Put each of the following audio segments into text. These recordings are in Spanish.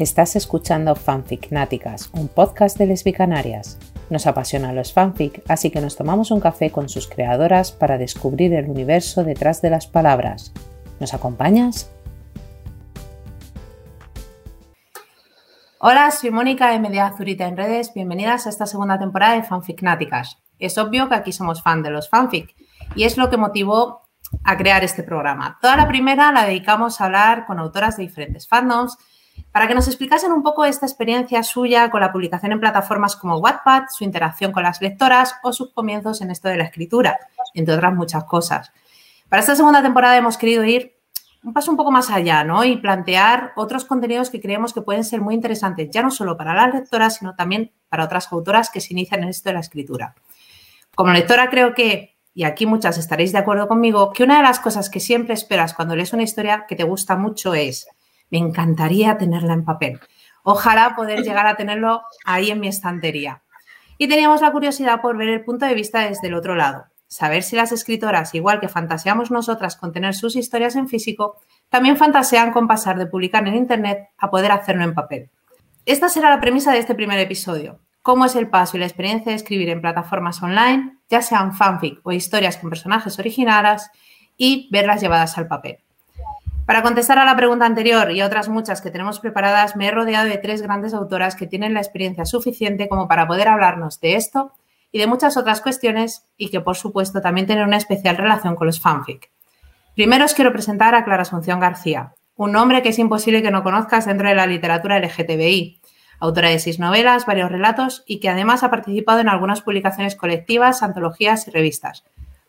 Estás escuchando Fanficnáticas, un podcast de lesbicanarias. Nos apasionan los fanfic, así que nos tomamos un café con sus creadoras para descubrir el universo detrás de las palabras. ¿Nos acompañas? Hola, soy Mónica de Media Azurita en redes. Bienvenidas a esta segunda temporada de Fanficnáticas. Es obvio que aquí somos fan de los fanfic y es lo que motivó a crear este programa. Toda la primera la dedicamos a hablar con autoras de diferentes fandoms para que nos explicasen un poco esta experiencia suya con la publicación en plataformas como Wattpad, su interacción con las lectoras o sus comienzos en esto de la escritura, entre otras muchas cosas. Para esta segunda temporada hemos querido ir un paso un poco más allá, ¿no? Y plantear otros contenidos que creemos que pueden ser muy interesantes, ya no solo para las lectoras, sino también para otras autoras que se inician en esto de la escritura. Como lectora creo que, y aquí muchas estaréis de acuerdo conmigo, que una de las cosas que siempre esperas cuando lees una historia que te gusta mucho es me encantaría tenerla en papel. Ojalá poder llegar a tenerlo ahí en mi estantería. Y teníamos la curiosidad por ver el punto de vista desde el otro lado, saber si las escritoras, igual que fantaseamos nosotras con tener sus historias en físico, también fantasean con pasar de publicar en Internet a poder hacerlo en papel. Esta será la premisa de este primer episodio. Cómo es el paso y la experiencia de escribir en plataformas online, ya sean fanfic o historias con personajes originales, y verlas llevadas al papel. Para contestar a la pregunta anterior y otras muchas que tenemos preparadas, me he rodeado de tres grandes autoras que tienen la experiencia suficiente como para poder hablarnos de esto y de muchas otras cuestiones y que, por supuesto, también tienen una especial relación con los fanfic. Primero os quiero presentar a Clara Asunción García, un nombre que es imposible que no conozcas dentro de la literatura LGTBI, autora de seis novelas, varios relatos y que además ha participado en algunas publicaciones colectivas, antologías y revistas.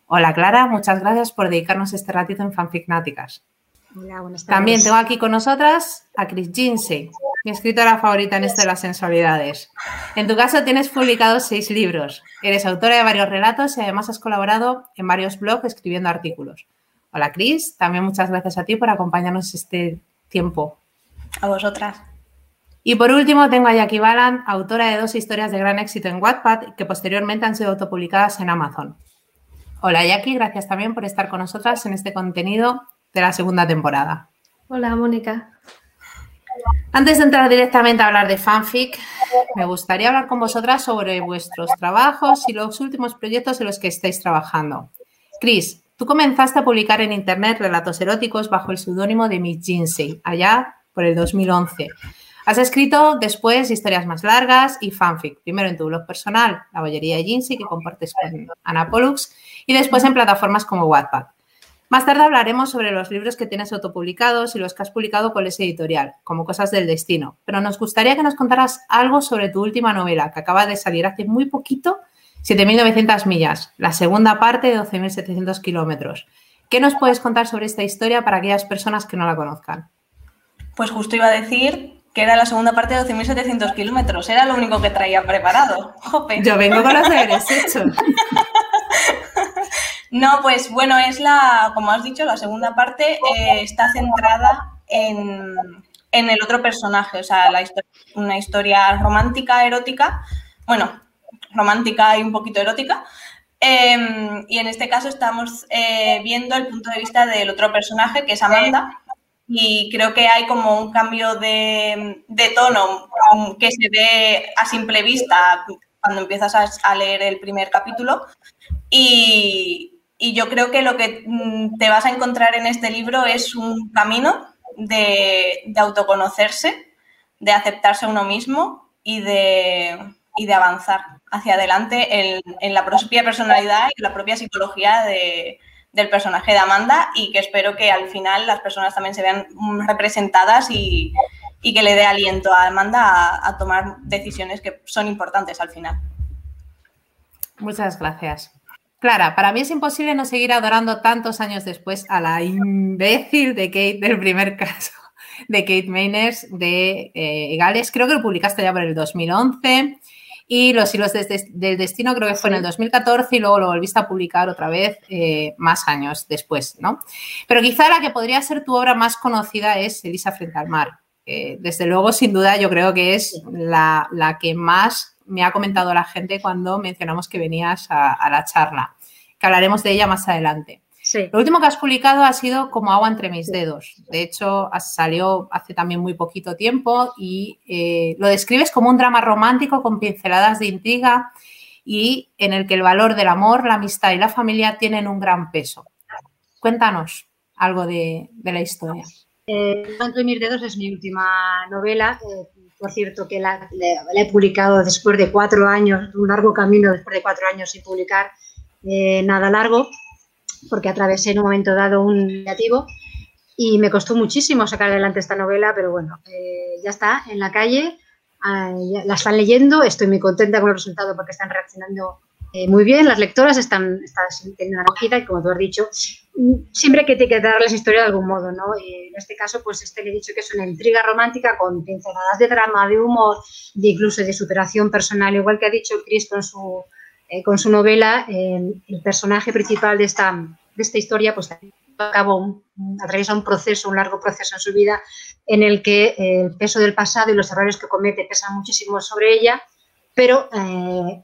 Hola Clara, muchas gracias por dedicarnos este ratito en Fanficnáticas. Hola, buenas tardes. También tengo aquí con nosotras a Chris Jinsey, mi escritora favorita en esto de las sensualidades. En tu caso tienes publicados seis libros, eres autora de varios relatos y además has colaborado en varios blogs escribiendo artículos. Hola Chris, también muchas gracias a ti por acompañarnos este tiempo. A vosotras. Y por último tengo a Jackie Balan, autora de dos historias de gran éxito en Wattpad que posteriormente han sido autopublicadas en Amazon. Hola Jackie, gracias también por estar con nosotras en este contenido de la segunda temporada. Hola, Mónica. Antes de entrar directamente a hablar de fanfic, me gustaría hablar con vosotras sobre vuestros trabajos y los últimos proyectos en los que estáis trabajando. Chris, tú comenzaste a publicar en Internet relatos eróticos bajo el seudónimo de Miss Jinsey, allá por el 2011. Has escrito después historias más largas y fanfic, primero en tu blog personal, La Bollería de Jinsey, que compartes con Ana Pollux, y después en plataformas como Wattpad. Más tarde hablaremos sobre los libros que tienes autopublicados y los que has publicado con ese editorial, como Cosas del Destino. Pero nos gustaría que nos contaras algo sobre tu última novela, que acaba de salir hace muy poquito, 7.900 millas, la segunda parte de 12.700 kilómetros. ¿Qué nos puedes contar sobre esta historia para aquellas personas que no la conozcan? Pues justo iba a decir que era la segunda parte de 12.700 kilómetros. Era lo único que traía preparado. Yo vengo con los deberes hechos. No, pues bueno, es la, como has dicho, la segunda parte eh, está centrada en, el otro personaje, o sea, la una historia romántica, erótica, bueno, romántica y un poquito erótica. Em, y en este caso estamos eh, viendo el punto de vista del otro personaje, que es Amanda, y creo que hay como un cambio de, tono que se ve a simple vista cuando empiezas a leer el primer capítulo. Y, y yo creo que lo que mm, te vas a encontrar en este libro es un camino de, autoconocerse, de aceptarse a uno mismo y de, de avanzar hacia adelante en, la propia personalidad y la propia psicología del personaje de Amanda y que espero que al final las personas también se vean representadas y, que le dé aliento a Amanda a tomar decisiones que son importantes al final. Muchas gracias. Clara, para mí es imposible no seguir adorando tantos años después a la imbécil de Kate del primer caso, de Kate Mayners de eh, Gales. Creo que lo publicaste ya por el 2011 y Los hilos del destino creo que fue en el 2014 y luego lo volviste a publicar otra vez eh, más años después, ¿no? Pero quizá la que podría ser tu obra más conocida es Elisa frente al mar. desde luego, sin duda, yo creo que es la, la que más me ha comentado la gente cuando mencionamos que venías a, la charla, que hablaremos de ella más adelante. Lo último que has publicado ha sido Como agua entre mis dedos. De hecho, salió hace también muy poquito tiempo y eh, lo describes como un drama romántico con pinceladas de intriga y en el que el valor del amor, la amistad y la familia tienen un gran peso. Cuéntanos algo de, la historia. Eh, entre mis dedos es mi última novela. Eh, por cierto, que la, he publicado después de cuatro años, un largo camino después de cuatro años sin publicar eh, nada largo porque atravesé en un momento dado un negativo y me costó muchísimo sacar adelante esta novela, pero bueno, eh, ya está en la calle, ah, la están leyendo, estoy muy contenta con el resultado porque están reaccionando eh, muy bien, las lectoras están, están teniendo una acogida y como tú has dicho, siempre hay que etiquetarles historia de algún modo, ¿no? En este caso, pues este le he dicho que es una intriga romántica con pinceladas de drama, de humor, de incluso de superación personal, igual que ha dicho Chris con su eh, con su novela, el personaje principal de esta, de esta historia, pues acabó, atraviesa un proceso, un largo proceso en su vida, en el que el peso del pasado y los errores que comete pesan muchísimo sobre ella, pero eh,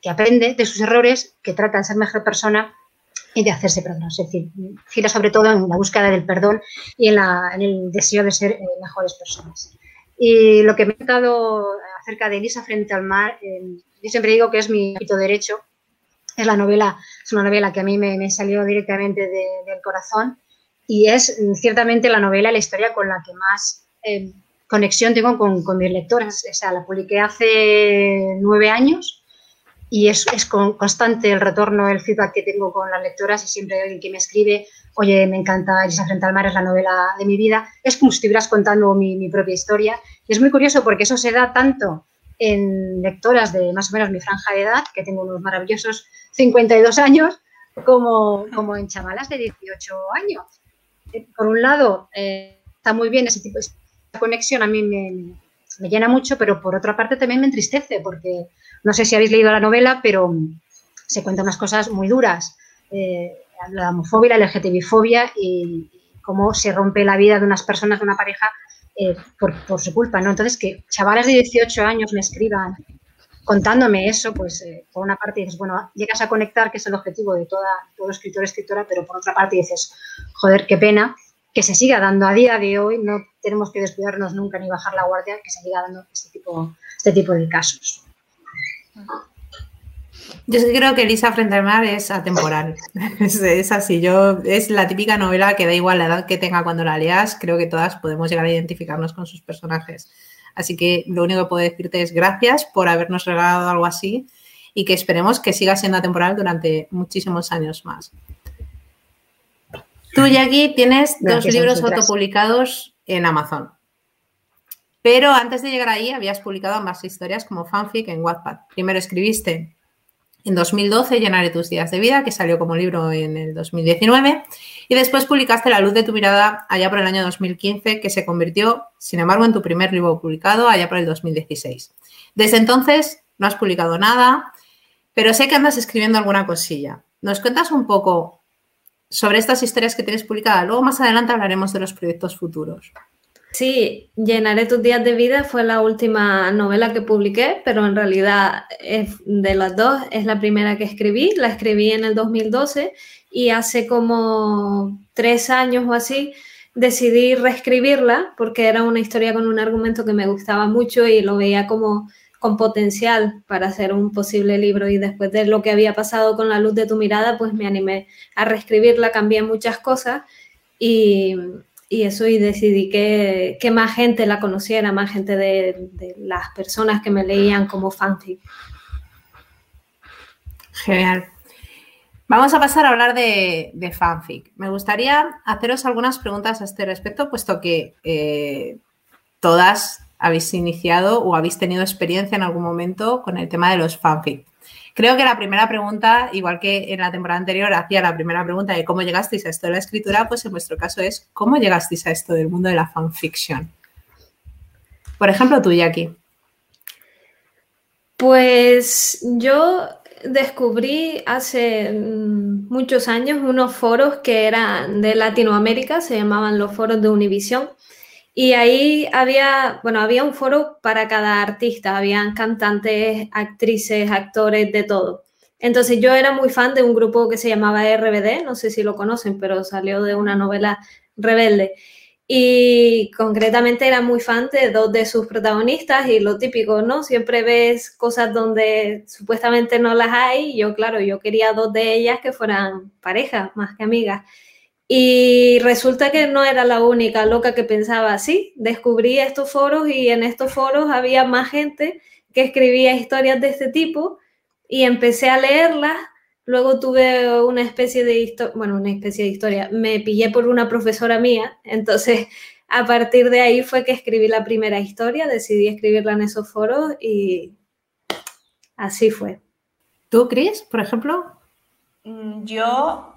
que aprende de sus errores, que trata de ser mejor persona y de hacerse perdón. Es decir, gira sobre todo en la búsqueda del perdón y en, el deseo de ser eh, mejores personas. Y lo que me he contado acerca de Elisa frente al mar, yo siempre digo que es mi hito derecho. Es la novela, es una novela que a mí me, salió directamente del corazón y es ciertamente la novela, la historia con la que más eh, conexión tengo con, mis lectores. O sea, la publiqué hace nueve años y es, es constante el retorno, el feedback que tengo con las lectoras y siempre hay alguien que me escribe, oye, me encanta Elisa frente al mar, es la novela de mi vida. Es como si estuvieras contando mi, mi propia historia. Y es muy curioso porque eso se da tanto en lectoras de más o menos mi franja de edad, que tengo unos maravillosos 52 años, como, como en chamalas de 18 años. Eh, por un lado, eh, está muy bien ese tipo de conexión, a mí me, me, llena mucho, pero por otra parte también me entristece, porque no sé si habéis leído la novela, pero se cuentan unas cosas muy duras. Eh, la homofobia, la LGTBI-fobia y cómo se rompe la vida de unas personas, de una pareja, eh, por, su culpa, ¿no? Entonces, que chavales de 18 años me escriban contándome eso, pues eh, por una parte dices, bueno, llegas a conectar, que es el objetivo de toda, todo escritor escritora, pero por otra parte dices, joder, qué pena que se siga dando a día de hoy, no tenemos que descuidarnos nunca ni bajar la guardia, que se siga dando este tipo, este tipo de casos. Yo creo que Elisa frente al mar es atemporal. es, así. Yo, es la típica novela que da igual la edad que tenga cuando la leas. Creo que todas podemos llegar a identificarnos con sus personajes. Así que lo único que puedo decirte es gracias por habernos regalado algo así y que esperemos que siga siendo atemporal durante muchísimos años más. Tú, Jackie, tienes dos libros autopublicados en Amazon. Pero antes de llegar ahí, habías publicado más historias como fanfic en Wattpad. Primero escribiste en 2012 Llenaré tus días de vida, que salió como libro en el 2019. Y después publicaste La luz de tu mirada allá por el año 2015, que se convirtió, sin embargo, en tu primer libro publicado allá por el 2016. Desde entonces no has publicado nada, pero sé que andas escribiendo alguna cosilla. ¿Nos cuentas un poco sobre estas historias que tienes publicadas? Luego más adelante hablaremos de los proyectos futuros. Sí, Llenaré tus días de vida fue la última novela que publiqué, pero en realidad de las dos es la primera que escribí. La escribí en el 2012 y hace como tres años o así decidí reescribirla porque era una historia con un argumento que me gustaba mucho y lo veía como con potencial para hacer un posible libro y después de lo que había pasado con la luz de tu mirada, pues me animé a reescribirla, cambié muchas cosas y, y eso y decidí que, más gente la conociera, más gente de, las personas que me leían como fanfic. Genial. Vamos a pasar a hablar de, fanfic. Me gustaría haceros algunas preguntas a este respecto, puesto que eh, todas habéis iniciado o habéis tenido experiencia en algún momento con el tema de los fanfic. Creo que la primera pregunta, igual que en la temporada anterior hacía la primera pregunta de cómo llegasteis a esto de la escritura, pues en vuestro caso es cómo llegasteis a esto del mundo de la fanfiction. Por ejemplo, tú, Jackie. Pues yo descubrí hace mm, muchos años unos foros que eran de Latinoamérica, se llamaban los foros de Univision, y ahí había, bueno, había un foro para cada artista, habían cantantes, actrices, actores, de todo. Entonces yo era muy fan de un grupo que se llamaba RBD, no sé si lo conocen, pero salió de una novela rebelde. Y concretamente era muy fan de dos de sus protagonistas y lo típico, ¿no? Siempre ves cosas donde supuestamente no las hay. Yo, claro, yo quería dos de ellas que fueran parejas más que amigas. Y resulta que no era la única loca que pensaba así. Descubrí estos foros y en estos foros había más gente que escribía historias de este tipo y empecé a leerlas Luego tuve una especie de historia, bueno, una especie de historia, me pillé por una profesora mía, entonces a partir de ahí fue que escribí la primera historia, decidí escribirla en esos foros y así fue. ¿Tú, Cris, por ejemplo? Mm, yo,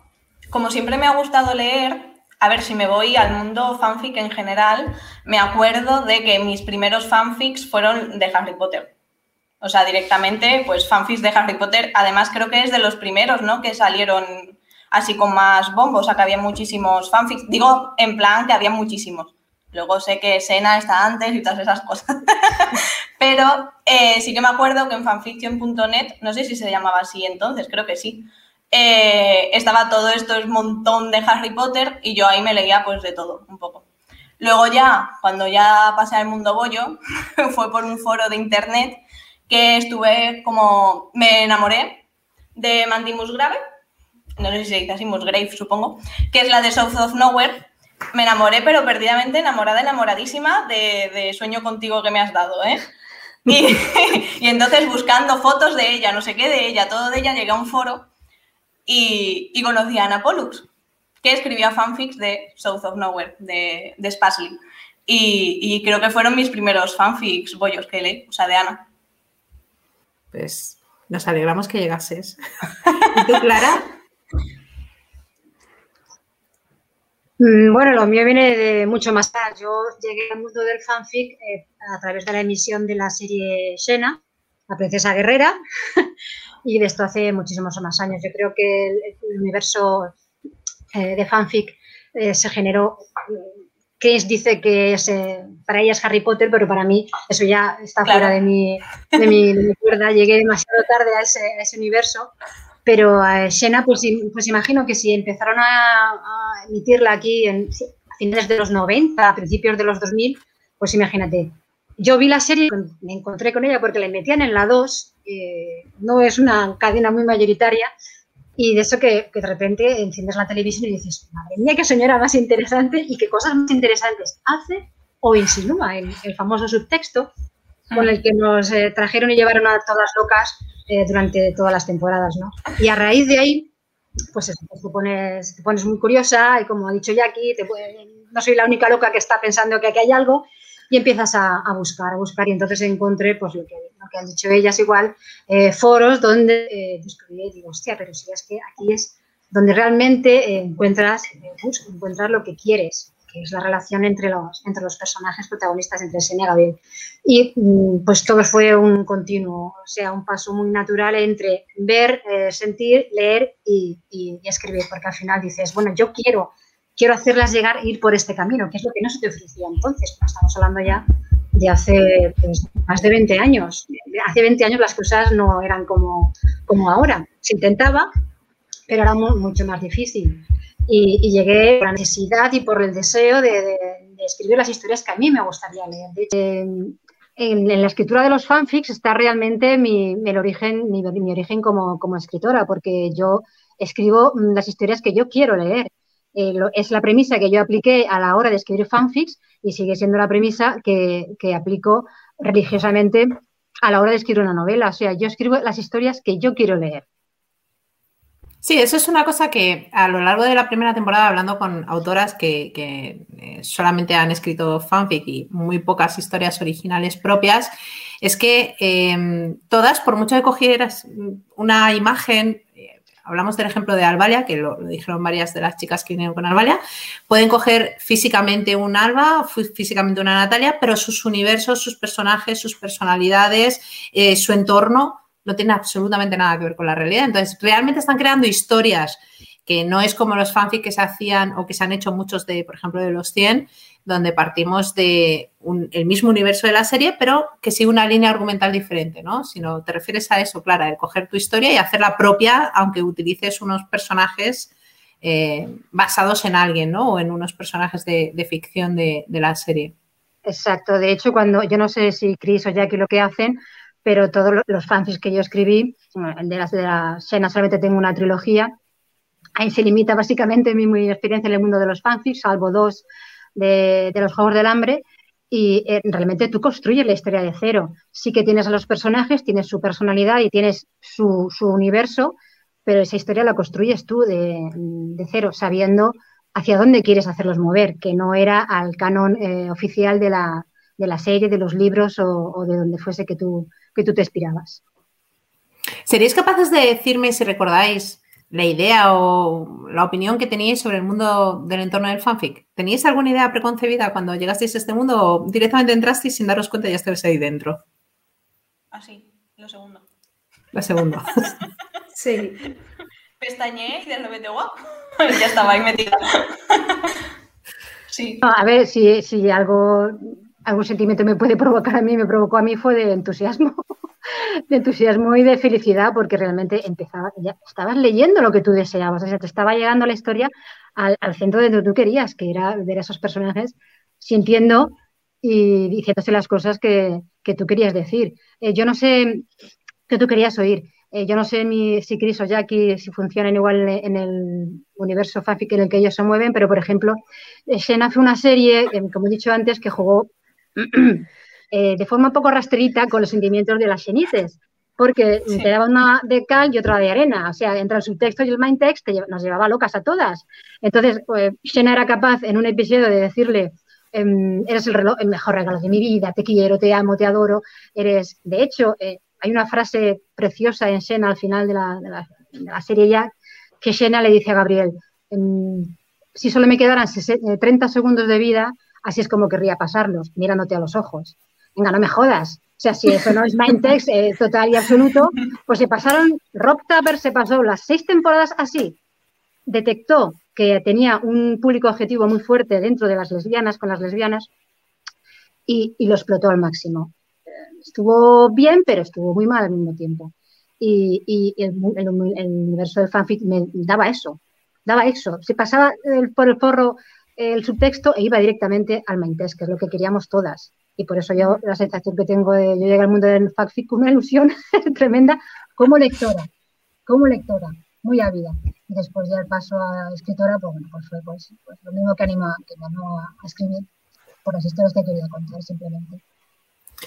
como siempre me ha gustado leer, a ver si me voy al mundo fanfic en general, me acuerdo de que mis primeros fanfics fueron de Harry Potter. O sea, directamente, pues fanfics de Harry Potter. Además, creo que es de los primeros, ¿no? Que salieron así con más bombos, o sea, que había muchísimos fanfics. Digo, en plan que había muchísimos. Luego sé que Sena está antes y todas esas cosas. Pero eh, sí que me acuerdo que en fanfiction.net, no sé si se llamaba así entonces, creo que sí, eh, estaba todo esto, es montón de Harry Potter y yo ahí me leía pues de todo, un poco. Luego ya, cuando ya pasé al mundo bollo, fue por un foro de internet que estuve como, me enamoré de Mandy Musgrave, no sé si se dice así, Musgrave supongo, que es la de South of Nowhere. Me enamoré, pero perdidamente enamorada, enamoradísima de, Sueño contigo que me has dado, ¿eh? Y, entonces buscando fotos de ella, no sé qué de ella, todo de ella, llegué a un foro y, y conocí a Ana Pollux, que escribía fanfics de South of Nowhere, de, de Spasley. Y, y, creo que fueron mis primeros fanfics bollos que leí, o sea, de Ana pues nos alegramos que llegases. ¿Y tú, Clara? Mm, bueno, lo mío viene de mucho más tarde. Yo llegué al mundo del fanfic eh, a través de la emisión de la serie Xena, La Princesa Guerrera, y de esto hace muchísimos más años. Yo creo que el, universo eh, de fanfic eh, se generó Chris dice que eh, para ella es Harry Potter, pero para mí eso ya está fuera de mi, de, mi, cuerda. Llegué demasiado tarde a ese, universo. Pero a Xena, pues, pues imagino que si empezaron a, emitirla aquí en, a finales de los 90, a principios de los 2000, pues imagínate. Yo vi la serie, me encontré con ella porque la metían en la 2, no es una cadena muy mayoritaria, y de eso que, de repente enciendes la televisión y dices, madre mía, qué señora más interesante y qué cosas más interesantes hace o insinúa el, el famoso subtexto con el que nos eh, trajeron y llevaron a todas locas eh, durante todas las temporadas, ¿no? Y a raíz de ahí, pues eso, pues te, pones, te pones muy curiosa y como ha dicho Jackie, te no soy la única loca que está pensando que aquí hay algo y empiezas a, buscar, a buscar y entonces encontré pues lo que, lo que han dicho ellas igual, eh, foros donde eh, descubrí y digo, hostia, pero si es que aquí es donde realmente eh, encuentras, encuentras lo que quieres, que es la relación entre los, entre los personajes protagonistas, entre Senia y Gabriel. Y mm, pues todo fue un continuo, o sea, un paso muy natural entre ver, sentir, leer y, y, escribir, porque al final dices, bueno, yo quiero quiero hacerlas llegar e ir por este camino, que es lo que no se te ofrecía entonces. Estamos hablando ya de hace pues, más de 20 años. Hace 20 años las cosas no eran como, como ahora. Se intentaba, pero era mucho más difícil. Y, llegué por la necesidad y por el deseo de, escribir las historias que a mí me gustaría leer. en, la escritura de los fanfics está realmente mi, origen, mi, origen como, como escritora, porque yo escribo las historias que yo quiero leer eh, es la premisa que yo apliqué a la hora de escribir fanfics y sigue siendo la premisa que, aplico religiosamente a la hora de escribir una novela. O sea, yo escribo las historias que yo quiero leer. Sí, eso es una cosa que a lo largo de la primera temporada, hablando con autoras que, eh, solamente han escrito fanfic y muy pocas historias originales propias, es que eh, todas, por mucho que cogieras una imagen hablamos del ejemplo de Albalia, que lo, dijeron varias de las chicas que vinieron con Albalia, pueden coger físicamente un Alba, físicamente una Natalia, pero sus universos, sus personajes, sus personalidades, eh, su entorno no tiene absolutamente nada que ver con la realidad. Entonces, realmente están creando historias que no es como los fanfic que se hacían o que se han hecho muchos de, por ejemplo, de los 100, donde partimos de el mismo universo de la serie, pero que sigue una línea argumental diferente, ¿no? Sino te refieres a eso, Clara, el coger tu historia y hacerla propia, aunque utilices unos personajes eh, basados en alguien, ¿no? O en unos personajes de, ficción de, la serie. Exacto. De hecho, cuando yo no sé si Chris o Jackie lo que hacen, pero todos los fanfics que yo escribí, el de las de la Sena solamente tengo una trilogía, ahí se limita básicamente mi, mi, experiencia en el mundo de los fanfics, salvo dos de, los Juegos del Hambre, y eh, realmente tú construyes la historia de cero. Sí que tienes a los personajes, tienes su personalidad y tienes su, universo, pero esa historia la construyes tú de, cero, sabiendo hacia dónde quieres hacerlos mover, que no era al canon eh, oficial de la, de la, serie, de los libros o, de donde fuese que tú, que tú te inspirabas. ¿Seríais capaces de decirme si recordáis la idea o la opinión que teníais sobre el mundo del entorno del fanfic. ¿Teníais alguna idea preconcebida cuando llegasteis a este mundo o directamente entrasteis sin daros cuenta y ya estabais ahí dentro? Así, ah, lo segundo. Lo segundo. sí. Pestañé y de repente, guau, ya estaba ahí metida. sí. a ver, si, si algo, algún sentimiento me puede provocar a mí, me provocó a mí fue de entusiasmo de entusiasmo y de felicidad porque realmente empezaba, ya estabas leyendo lo que tú deseabas, o sea, te estaba llegando la historia al, centro de donde tú querías, que era ver a esos personajes sintiendo y diciéndose las cosas que, tú querías decir. Eh, yo no sé qué tú querías oír. Eh, yo no sé si Chris o Jackie si funcionan igual en el universo fanfic en el que ellos se mueven, pero por ejemplo, Xena fue una serie, como he dicho antes, que jugó Eh, de forma un poco rastrita con los sentimientos de las xenices, porque te daba una de cal y otra de arena, o sea, entre el subtexto y el main text nos llevaba locas a todas. Entonces, pues, Xena era capaz en un episodio de decirle, em, eres el, el, mejor regalo de mi vida, te quiero, te amo, te adoro, eres, de hecho, eh, hay una frase preciosa en Xena al final de la, serie ya, que Xena le dice a Gabriel, em, si solo me quedaran 30 eh, segundos de vida, así es como querría pasarlos, mirándote a los ojos venga, no me jodas. O sea, si eso no es Mindtext eh, total y absoluto, pues se pasaron, Rob Tapper se pasó las seis temporadas así. Detectó que tenía un público objetivo muy fuerte dentro de las lesbianas, con las lesbianas, y, lo explotó al máximo. Estuvo bien, pero estuvo muy mal al mismo tiempo. Y, el, universo del fanfic me daba eso, daba eso. Se pasaba por el forro el subtexto e iba directamente al Mindtext, que es lo que queríamos todas. Y por eso yo la sensación que tengo de yo llegar al mundo del fanfic con una ilusión tremenda como lectora, como lectora, muy ávida. Y después ya el paso a escritora, pues bueno, pues fue pues, pues lo mismo que anima, que me animó a escribir por las historias que quería contar simplemente.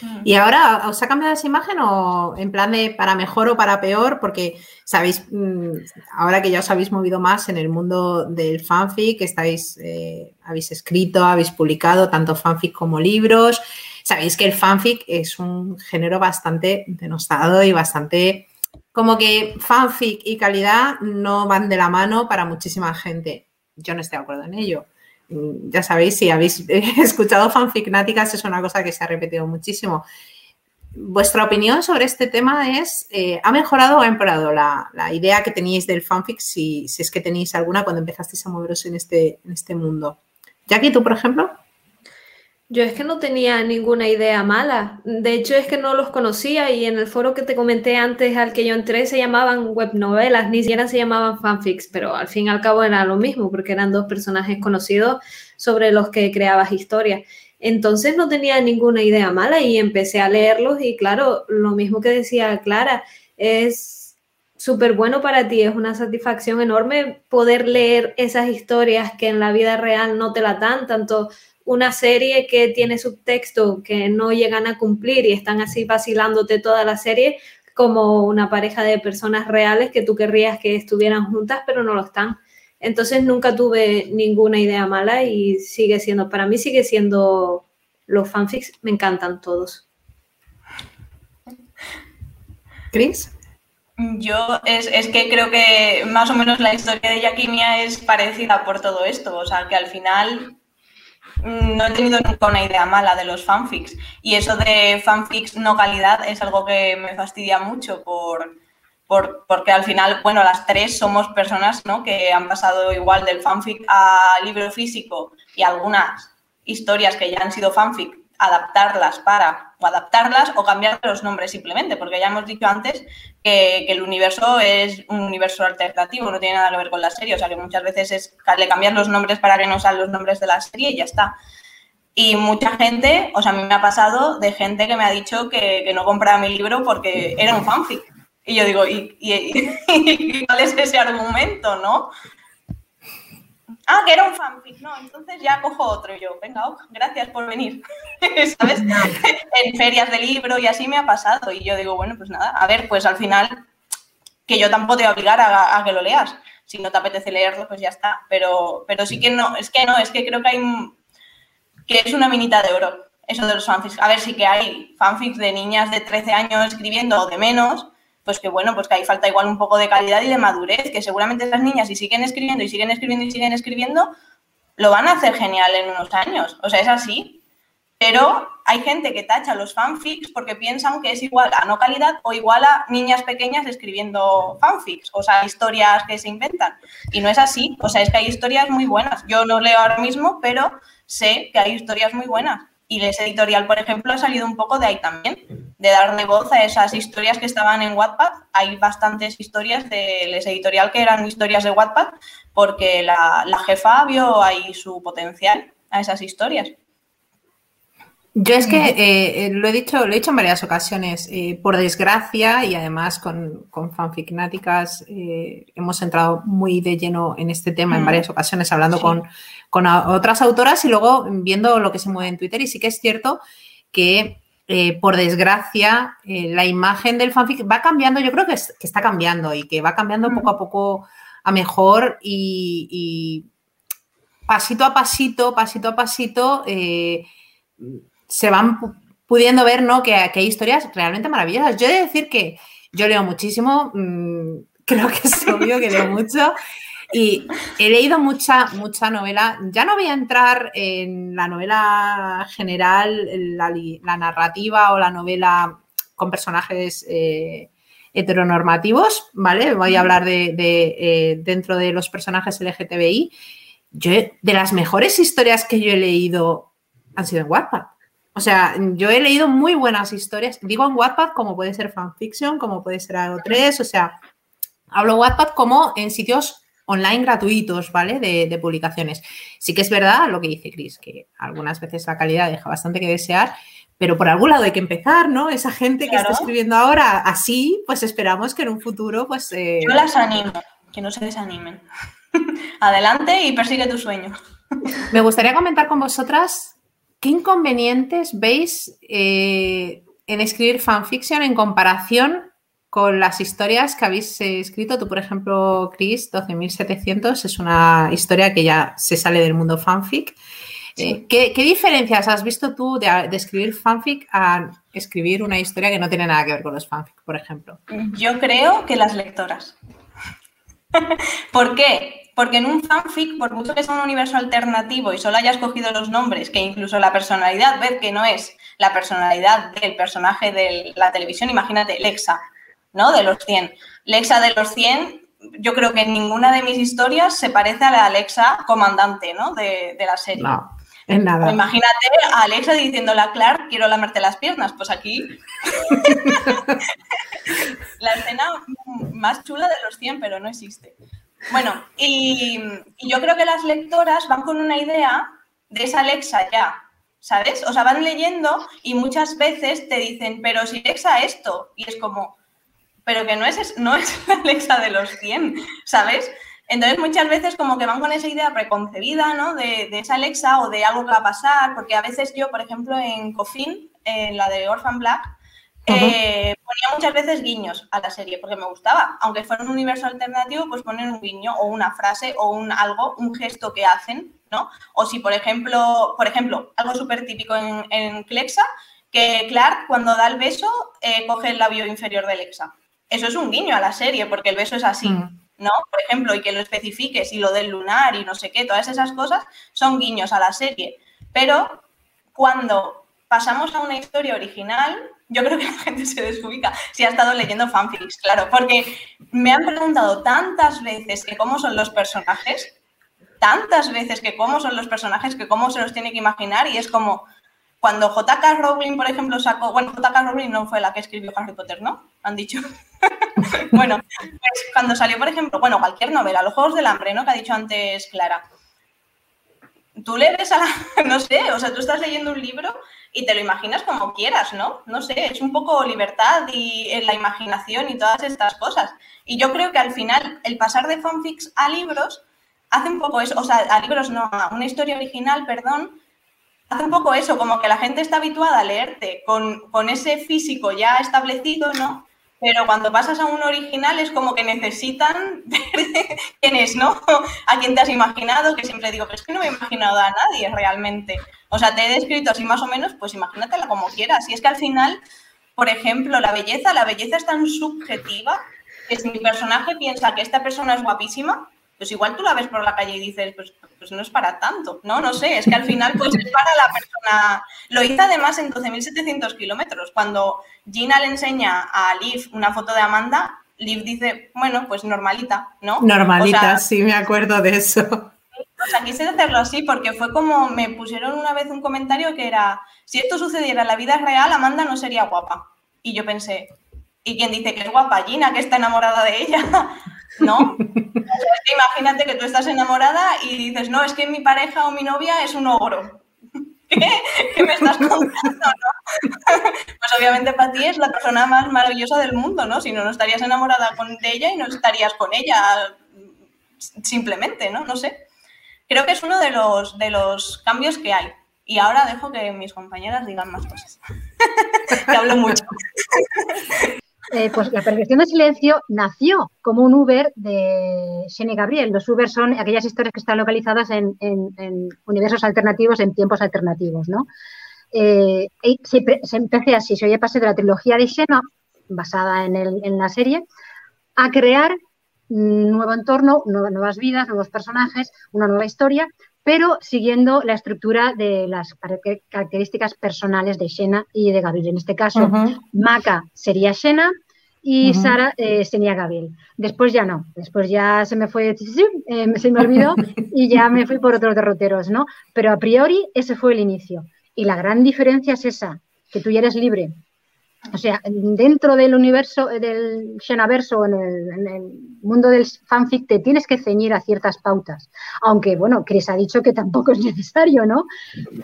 Mm. ¿Y ahora os ha cambiado esa imagen o en plan de para mejor o para peor? Porque sabéis, mm, ahora que ya os habéis movido más en el mundo del fanfic, estáis, eh, habéis escrito, habéis publicado tanto fanfic como libros, sabéis que el fanfic es un género bastante denostado y bastante como que fanfic y calidad no van de la mano para muchísima gente. Yo no estoy de acuerdo en ello. Mm, ya sabéis, si habéis escuchado fanficnáticas, es una cosa que se ha repetido muchísimo. Vuestra opinión sobre este tema es, eh, ¿ha mejorado o ha empeorado la, idea que teníais del fanfic, si, si, es que tenéis alguna cuando empezasteis a moveros en este, en este mundo? Jackie, tú, por ejemplo. Yo es que no tenía ninguna idea mala. De hecho, es que no los conocía y en el foro que te comenté antes al que yo entré se llamaban webnovelas, ni siquiera se llamaban fanfics, pero al fin y al cabo era lo mismo porque eran dos personajes conocidos sobre los que creabas historias. Entonces no tenía ninguna idea mala y empecé a leerlos y claro, lo mismo que decía Clara, es súper bueno para ti, es una satisfacción enorme poder leer esas historias que en la vida real no te la dan, tanto una serie que tiene subtexto que no llegan a cumplir y están así vacilándote toda la serie, como una pareja de personas reales que tú querrías que estuvieran juntas, pero no lo están. Entonces nunca tuve ninguna idea mala y sigue siendo, para mí sigue siendo, los fanfics me encantan todos. Chris? Yo es, es, que creo que más o menos la historia de Yaquinia es parecida por todo esto, o sea que al final no he tenido nunca una idea mala de los fanfics. Y eso de fanfics no calidad es algo que me fastidia mucho por, porque al final, bueno, las tres somos personas ¿no? que han pasado igual del fanfic a libro físico y algunas historias que ya han sido fanfic, adaptarlas para, o adaptarlas o cambiar los nombres simplemente, porque ya hemos dicho antes que, el universo es un universo alternativo, no tiene nada que ver con la serie, o sea que muchas veces es, le cambian los nombres para que no sean los nombres de la serie y ya está. Y mucha gente, o sea, a mí me ha pasado de gente que me ha dicho que, que no compraba mi libro porque era un fanfic. Y yo digo, ¿y, cuál es ese argumento, no? Ah, que era un fanfic, no, entonces ya cojo otro yo. Venga, oh, gracias por venir. ¿Sabes? en ferias de libro y así me ha pasado. Y yo digo, bueno, pues nada, a ver, pues al final, que yo tampoco te voy a obligar a, que lo leas. Si no te apetece leerlo, pues ya está. Pero, pero sí que no, es que no, es que creo que hay que es una minita de oro eso de los fanfics. A ver, sí que hay fanfics de niñas de 13 años escribiendo o de menos, pues que bueno, pues que ahí falta igual un poco de calidad y de madurez, que seguramente esas niñas si siguen escribiendo y siguen escribiendo y siguen escribiendo, lo van a hacer genial en unos años. O sea, es así. Pero hay gente que tacha los fanfics porque piensan que es igual a no calidad o igual a niñas pequeñas escribiendo fanfics, o sea, historias que se inventan. Y no es así. O sea, es que hay historias muy buenas. Yo no leo ahora mismo, pero sé que hay historias muy buenas. Y Les Editorial, por ejemplo, ha salido un poco de ahí también, de darle voz a esas historias que estaban en Wattpad. Hay bastantes historias de Les Editorial que eran historias de Wattpad porque la, jefa vio ahí su potencial a esas historias. Yo es que eh, eh, lo he dicho, lo he dicho en varias ocasiones, eh, por desgracia, y además con, con fanficnáticas hemos entrado muy de lleno en este tema en mm. varias ocasiones, hablando con, con otras autoras y luego viendo lo que se mueve en Twitter. Y sí que es cierto que, eh, por desgracia, eh, la imagen del fanfic va cambiando, yo creo que, está cambiando y que va cambiando mm. poco a poco a mejor y, pasito a pasito, pasito a pasito, eh, se van pudiendo ver ¿no? que, hay historias realmente maravillosas. Yo he de decir que yo leo muchísimo, mm, creo que es obvio que leo mucho. Y he leído mucha, mucha novela. Ya no voy a entrar en la novela general, la, narrativa o la novela con personajes eh, heteronormativos, ¿vale? Voy a hablar de, eh, dentro de los personajes LGTBI. Yo, de las mejores historias que yo he leído han sido en Wattpad. O sea, yo he leído muy buenas historias. Digo en Wattpad como puede ser fanfiction, como puede ser algo 3, o sea, hablo Wattpad como en sitios online gratuitos, ¿vale? De, publicaciones. Sí que es verdad lo que dice Chris, que algunas veces la calidad deja bastante que desear, pero por algún lado hay que empezar, ¿no? Esa gente que está escribiendo ahora así, pues esperamos que en un futuro, pues... Eh, Yo las animo, que no se desanimen. Adelante y persigue tu sueño. Me gustaría comentar con vosotras qué inconvenientes veis eh, en escribir fanfiction en comparación con las historias que habéis eh, escrito. Tú, por ejemplo, Chris, 12.700 es una historia que ya se sale del mundo fanfic. Eh, ¿qué, diferencias has visto tú de, escribir fanfic a escribir una historia que no tiene nada que ver con los fanfic, por ejemplo? Yo creo que las lectoras. ¿Por qué? Porque en un fanfic, por mucho que sea un universo alternativo y solo hayas cogido los nombres, que incluso la personalidad, ves que no es la personalidad del personaje de la televisión, imagínate, Lexa, ¿no? De los 100. Lexa de los 100, yo creo que en ninguna de mis historias se parece a la Alexa comandante, ¿no? De, la serie. No, en nada. imagínate a Alexa diciéndole a Clark, quiero lamerte las piernas. Pues aquí... la escena más chula de los 100, pero no existe. Bueno, y, yo creo que las lectoras van con una idea de esa Alexa ya, ¿sabes? O sea, van leyendo y muchas veces te dicen, pero si Alexa esto, y es como, pero que no es, no es la Alexa de los 100, ¿sabes? Entonces muchas veces como que van con esa idea preconcebida, ¿no? De, esa Alexa o de algo que va a pasar, porque a veces yo, por ejemplo, en Coffin, en la de Orphan Black, eh, ponía muchas veces guiños a la serie porque me gustaba. Aunque fuera un universo alternativo, pues poner un guiño o una frase o un algo, un gesto que hacen, ¿no? O si, por ejemplo, por ejemplo, algo súper típico en, en Clexa, que Clark cuando da el beso eh, coge el labio inferior de Alexa eso es un guiño a la serie, porque el beso es así, mm. ¿no? Por ejemplo, y que lo especifiques y lo del lunar y no sé qué, todas esas cosas son guiños a la serie. Pero cuando pasamos a una historia original, yo creo que la gente se desubica si ha estado leyendo fanfics, claro, porque me han preguntado tantas veces que cómo son los personajes, tantas veces que cómo son los personajes, que cómo se los tiene que imaginar y es como cuando JK Rowling, por ejemplo, sacó, bueno, JK Rowling no fue la que escribió Harry Potter, ¿no? Han dicho. bueno, pues cuando salió, por ejemplo, bueno, cualquier novela, Los Juegos del Hambre, ¿no? Que ha dicho antes Clara. Tú le ves a la, no sé, o sea, tú estás leyendo un libro y te lo imaginas como quieras, ¿no? No sé, es un poco libertad y en la imaginación y todas estas cosas. Y yo creo que al final el pasar de fanfics a libros hace un poco eso, o sea, a libros no, a una historia original, perdón, hace un poco eso, como que la gente está habituada a leerte con, con ese físico ya establecido, ¿no? Pero cuando pasas a un original es como que necesitan ver quién es, ¿no? A quién te has imaginado, que siempre digo, pero es que no me he imaginado a nadie realmente. O sea, te he descrito así más o menos, pues imagínatela como quieras. Y es que al final, por ejemplo, la belleza, la belleza es tan subjetiva que si mi personaje piensa que esta persona es guapísima, pues igual tú la ves por la calle y dices, pues, pues no es para tanto, ¿no? No sé, es que al final pues es para la persona. Lo hice además en 12.700 kilómetros. Cuando Gina le enseña a Liv una foto de Amanda, Liv dice, bueno, pues normalita, ¿no? Normalita, sí, me acuerdo de eso. O sea, quise hacerlo así porque fue como me pusieron una vez un comentario que era, si esto sucediera en la vida real, Amanda no sería guapa. Y yo pensé, ¿y quién dice que es guapa? Gina, que está enamorada de ella. ¿no? imagínate que tú estás enamorada y dices, no, es que mi pareja o mi novia es un ogro. ¿Qué, me estás contando? pues obviamente para ti es la persona más maravillosa del mundo, ¿no? Si no, no estarías enamorada de ella y no estarías con ella simplemente, ¿no? No sé. Creo que es uno de los, de los cambios que hay. Y ahora dejo que mis compañeras digan más cosas. que hablo mucho. Eh, pues la perfección del silencio nació como un Uber de Shane Gabriel. Los Uber son aquellas historias que están localizadas en, universos alternativos, en tiempos alternativos, ¿no? Eh, se, empecé así, se oye pase de la trilogía de Shena, basada en, la serie, a crear nuevo entorno, nuevas vidas, nuevos personajes, una nueva historia, pero siguiendo la estructura de las características personales de Shena y de Gabriel. En este caso, Maca sería Shena y Sara eh, sería Gabriel. Después ya no, después ya se me fue, eh, se me olvidó y ya me fui por otros derroteros, ¿no? Pero a priori ese fue el inicio. Y la gran diferencia es esa, que tú ya eres libre o sea, dentro del universo, eh, del Xenaverso, en el, en el mundo del fanfic, te tienes que ceñir a ciertas pautas. Aunque, bueno, Chris ha dicho que tampoco es necesario, ¿no?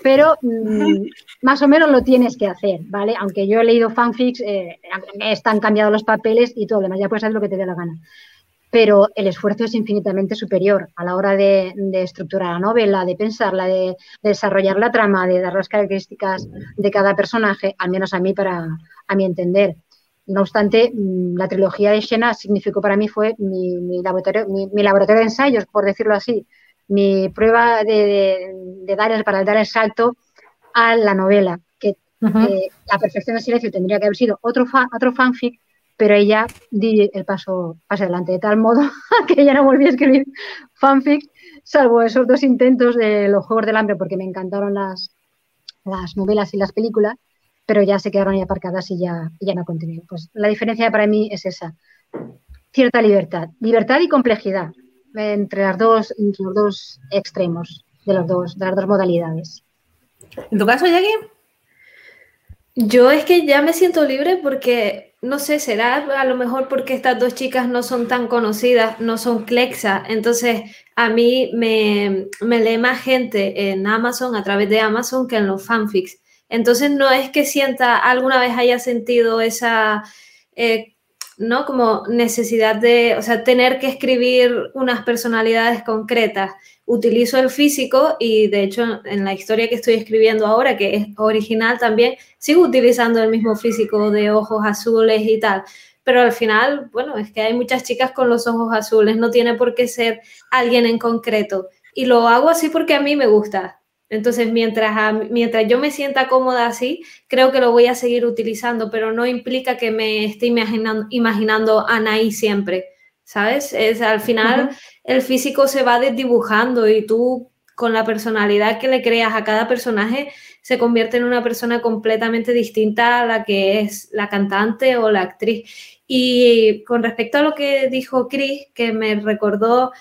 Pero mm, más o menos lo tienes que hacer, ¿vale? Aunque yo he leído fanfics, eh, están cambiados los papeles y todo lo demás, ya puedes hacer lo que te dé la gana pero el esfuerzo es infinitamente superior a la hora de, estructurar la novela, de pensarla, de, desarrollar la trama, de dar las características de cada personaje, al menos a mí, para, a mi entender. No obstante, mm, la trilogía de Xena significó para mí fue mi, laboratorio, mi, laboratorio de ensayos, por decirlo así, mi prueba de, dar para dar el salto a la novela, que eh, La perfección del silencio tendría que haber sido otro, otro fanfic, pero ella di el paso hacia adelante, de tal modo que ella no volvió a escribir fanfic, salvo esos dos intentos de los Juegos del Hambre, porque me encantaron las, las novelas y las películas, pero ya se quedaron ahí aparcadas y ya, ya no continué. Pues la diferencia para mí es esa, cierta libertad, libertad y complejidad entre, las dos, entre los dos extremos de, los dos, de las dos modalidades. ¿En tu caso, Jackie? Yo es que ya me siento libre porque, no sé, será a lo mejor porque estas dos chicas no son tan conocidas, no son Clexa, entonces a mí me, me lee más gente en Amazon, a través de Amazon, que en los fanfics. Entonces no es que sienta, alguna vez haya sentido esa, eh, ¿no? Como necesidad de, o sea, tener que escribir unas personalidades concretas utilizo el físico y de hecho en la historia que estoy escribiendo ahora, que es original también, sigo utilizando el mismo físico de ojos azules y tal. Pero al final, bueno, es que hay muchas chicas con los ojos azules, no tiene por qué ser alguien en concreto. Y lo hago así porque a mí me gusta. Entonces, mientras, mientras yo me sienta cómoda así, creo que lo voy a seguir utilizando, pero no implica que me esté imaginando, imaginando a Anaí siempre ¿sabes? Es, al final el físico se va desdibujando y tú con la personalidad que le creas a cada personaje, se convierte en una persona completamente distinta a la que es la cantante o la actriz. Y con respecto a lo que dijo Chris, que me recordó,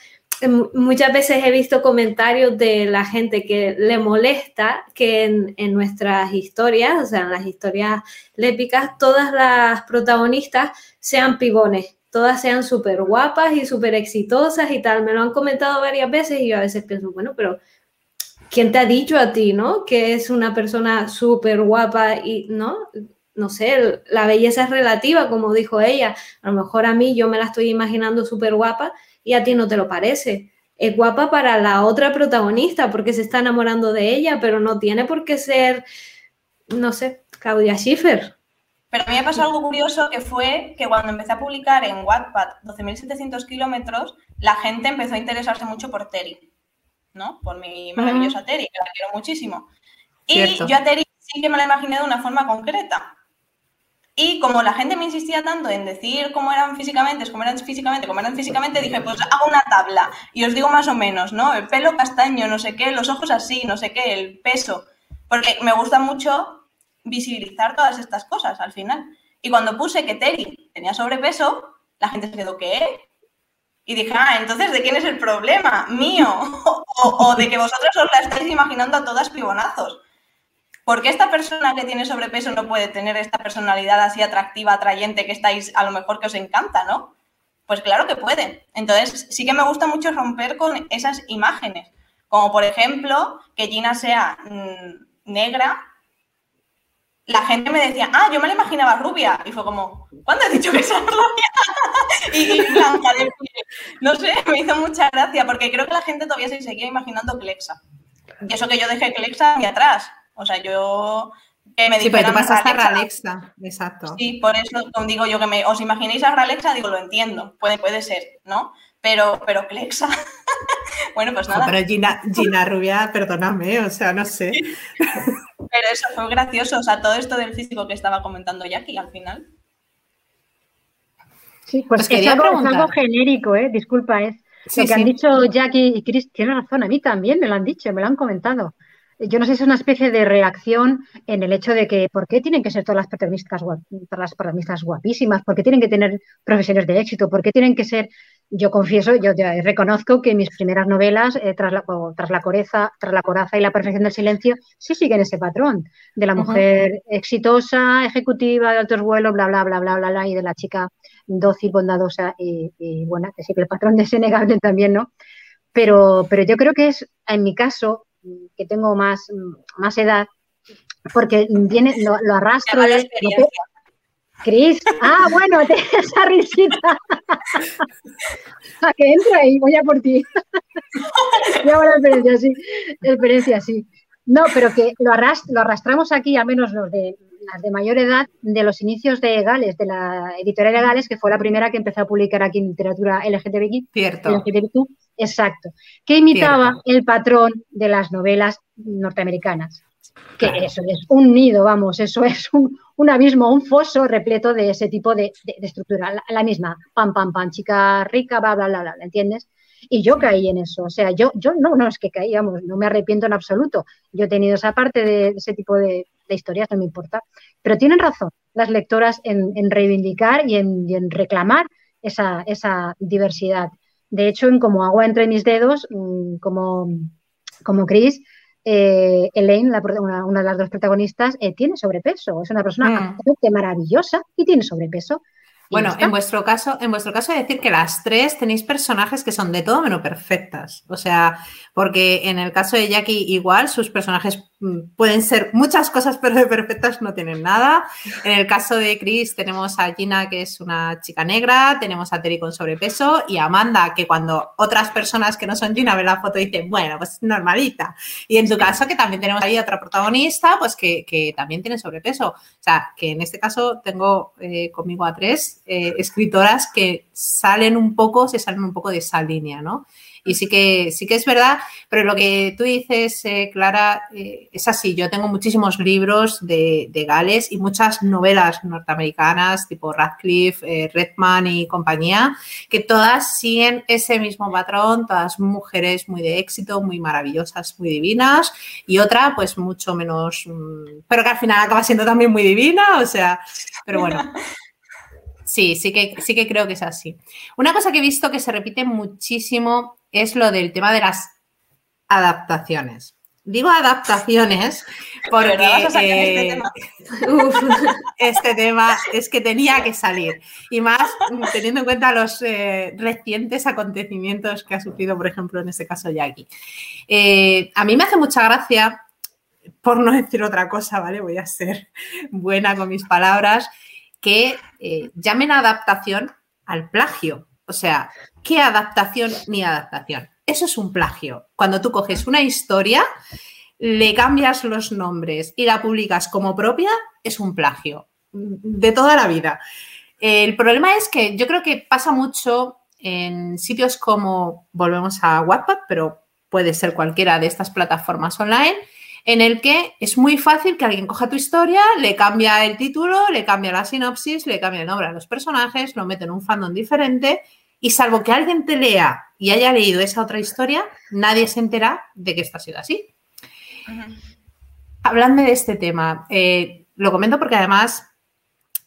em, muchas veces he visto comentarios de la gente que le molesta que en, nuestras historias, o sea, en las historias lépicas, todas las protagonistas sean pibones, todas sean súper guapas y súper exitosas y tal. Me lo han comentado varias veces y yo a veces pienso, bueno, pero ¿quién te ha dicho a ti, no? Que es una persona súper guapa y, ¿no? No sé, la belleza es relativa, como dijo ella. A lo mejor a mí yo me la estoy imaginando súper guapa y a ti no te lo parece. Es guapa para la otra protagonista porque se está enamorando de ella, pero no tiene por qué ser, no sé, Claudia Schiffer. Pero a mí me pasó algo curioso que fue que cuando empecé a publicar en Wattpad 12.700 kilómetros, la gente empezó a interesarse mucho por Terry, ¿no? Por mi maravillosa Terry, que la quiero muchísimo. Y yo a Terry sí que me la imaginé de una forma concreta. Y como la gente me insistía tanto en decir cómo eran físicamente, cómo eran físicamente, cómo eran físicamente, dije, pues hago una tabla y os digo más o menos, ¿no? El pelo castaño, no sé qué, los ojos así, no sé qué, el peso. Porque me gusta mucho visibilizar todas estas cosas al final. Y cuando puse que Terry tenía sobrepeso, la gente se quedó, ¿qué? Y dije, ah, entonces, ¿de quién es el problema? ¿Mío? O, de que vosotros os la estáis imaginando a todas pibonazos. ¿Por qué esta persona que tiene sobrepeso no puede tener esta personalidad así atractiva, atrayente, que estáis, a lo mejor que os encanta, ¿no? Pues claro que puede. Entonces, sí que me gusta mucho romper con esas imágenes. Como por ejemplo, que Gina sea mm, negra la gente me decía, ah, yo me la imaginaba rubia. Y fue como, ¿cuándo has dicho que sos rubia? y, blanca de No sé, me hizo mucha gracia porque creo que la gente todavía se seguía imaginando Clexa. Y eso que yo dejé Clexa ni atrás. O sea, yo que me sí, pero tú pasaste a Ralexa, exacto. Sí, por eso digo yo que me, os imaginéis a Ralexa, digo, lo entiendo, puede, puede ser, ¿no? Pero, pero Clexa, bueno, pues nada. pero Gina, Gina Rubia, perdóname, o sea, no sé. Pero eso fue gracioso, o sea, todo esto del físico que estaba comentando Jackie al final. Sí, pues, pues es, algo, genérico, ¿eh? Disculpa, es lo que han dicho Jackie y Chris, tiene razón, a mí también me lo han dicho, me lo han comentado yo no sé si es una especie de reacción en el hecho de que ¿por qué tienen que ser todas las protagonistas, todas las protagonistas guapísimas? ¿Por qué tienen que tener profesiones de éxito? ¿Por qué tienen que ser, yo confieso, yo, reconozco que mis primeras novelas, eh, tras, la, tras, la coreza, tras la coraza y la perfección del silencio, sí siguen ese patrón de la mujer exitosa, ejecutiva, de altos vuelos, bla, bla, bla, bla, bla, bla, y de la chica dócil, bondadosa y, y buena, que sí que el patrón es innegable también, ¿no? Pero, pero yo creo que es, en mi caso, que tengo más, más edad, porque viene, lo, arrastro de... Cris, ah, bueno, esa risita. a que entra y voy a por ti. ya la experiencia, sí. Experiencia, sí. No, pero que lo, lo arrastramos aquí, a menos los de las de mayor edad, de los inicios de Gales, de la editorial de Gales, que fue la primera que empezó a publicar aquí en literatura LGTBI. Cierto. exacto. Que imitaba el patrón de las novelas norteamericanas. Que eso es un nido, vamos, eso es un, abismo, un foso repleto de ese tipo de, estructura. La, misma, pam, pam, pam, chica rica, bla, bla, bla, bla, ¿entiendes? Y yo caí en eso, o sea, yo, yo no, no es que caí, vamos, no me arrepiento en absoluto. Yo he tenido esa parte de ese tipo de, historias, no me importa. Pero tienen razón las lectoras en, reivindicar y en, reclamar esa, esa, diversidad. De hecho, en Como agua entre mis dedos, mm, como, como Chris, eh, Elaine, una, de las dos protagonistas, eh, tiene sobrepeso. Es una persona mm. maravillosa y tiene sobrepeso. Bueno, en vuestro caso, en vuestro caso, decir que las tres tenéis personajes que son de todo menos perfectas. O sea, porque en el caso de Jackie, igual, sus personajes pueden ser muchas cosas, pero de perfectas no tienen nada. En el caso de Chris, tenemos a Gina, que es una chica negra, tenemos a Terry con sobrepeso, y a Amanda, que cuando otras personas que no son Gina ven la foto dicen, bueno, pues normalita. Y en tu caso, que también tenemos ahí otra protagonista, pues que, también tiene sobrepeso. O sea, que en este caso tengo eh, conmigo a tres eh, escritoras que salen un poco, se salen un poco de esa línea, ¿no? Y sí que, sí que es verdad, pero lo que tú dices, eh, Clara, eh, es así. Yo tengo muchísimos libros de, Gales y muchas novelas norteamericanas, tipo Radcliffe, eh, Redman y compañía, que todas siguen ese mismo patrón, todas mujeres muy de éxito, muy maravillosas, muy divinas, y otra, pues mucho menos, mm, pero que al final acaba siendo también muy divina, o sea, pero bueno. Sí, sí que, sí que creo que es así. Una cosa que he visto que se repite muchísimo es lo del tema de las adaptaciones. Digo adaptaciones porque este, tema? este, tema? es que tenía que salir. Y más teniendo en cuenta los eh, recientes acontecimientos que ha sufrido, por ejemplo, en este caso Jackie. Eh, a mí me hace mucha gracia, por no decir otra cosa, ¿vale? Voy a ser buena con mis palabras que eh, llamen adaptación al plagio. O sea, ¿qué adaptación ni adaptación? Eso es un plagio. Cuando tú coges una historia, le cambias los nombres y la publicas como propia, es un plagio de toda la vida. El problema es que yo creo que pasa mucho en sitios como, volvemos a WhatsApp, pero puede ser cualquiera de estas plataformas online, en el que es muy fácil que alguien coja tu historia, le cambia el título, le cambia la sinopsis, le cambia el nombre a los personajes, lo mete en un fandom diferente y salvo que alguien te lea y haya leído esa otra historia, nadie se entera de que esto ha sido así. Hablando de este tema. Eh, lo comento porque además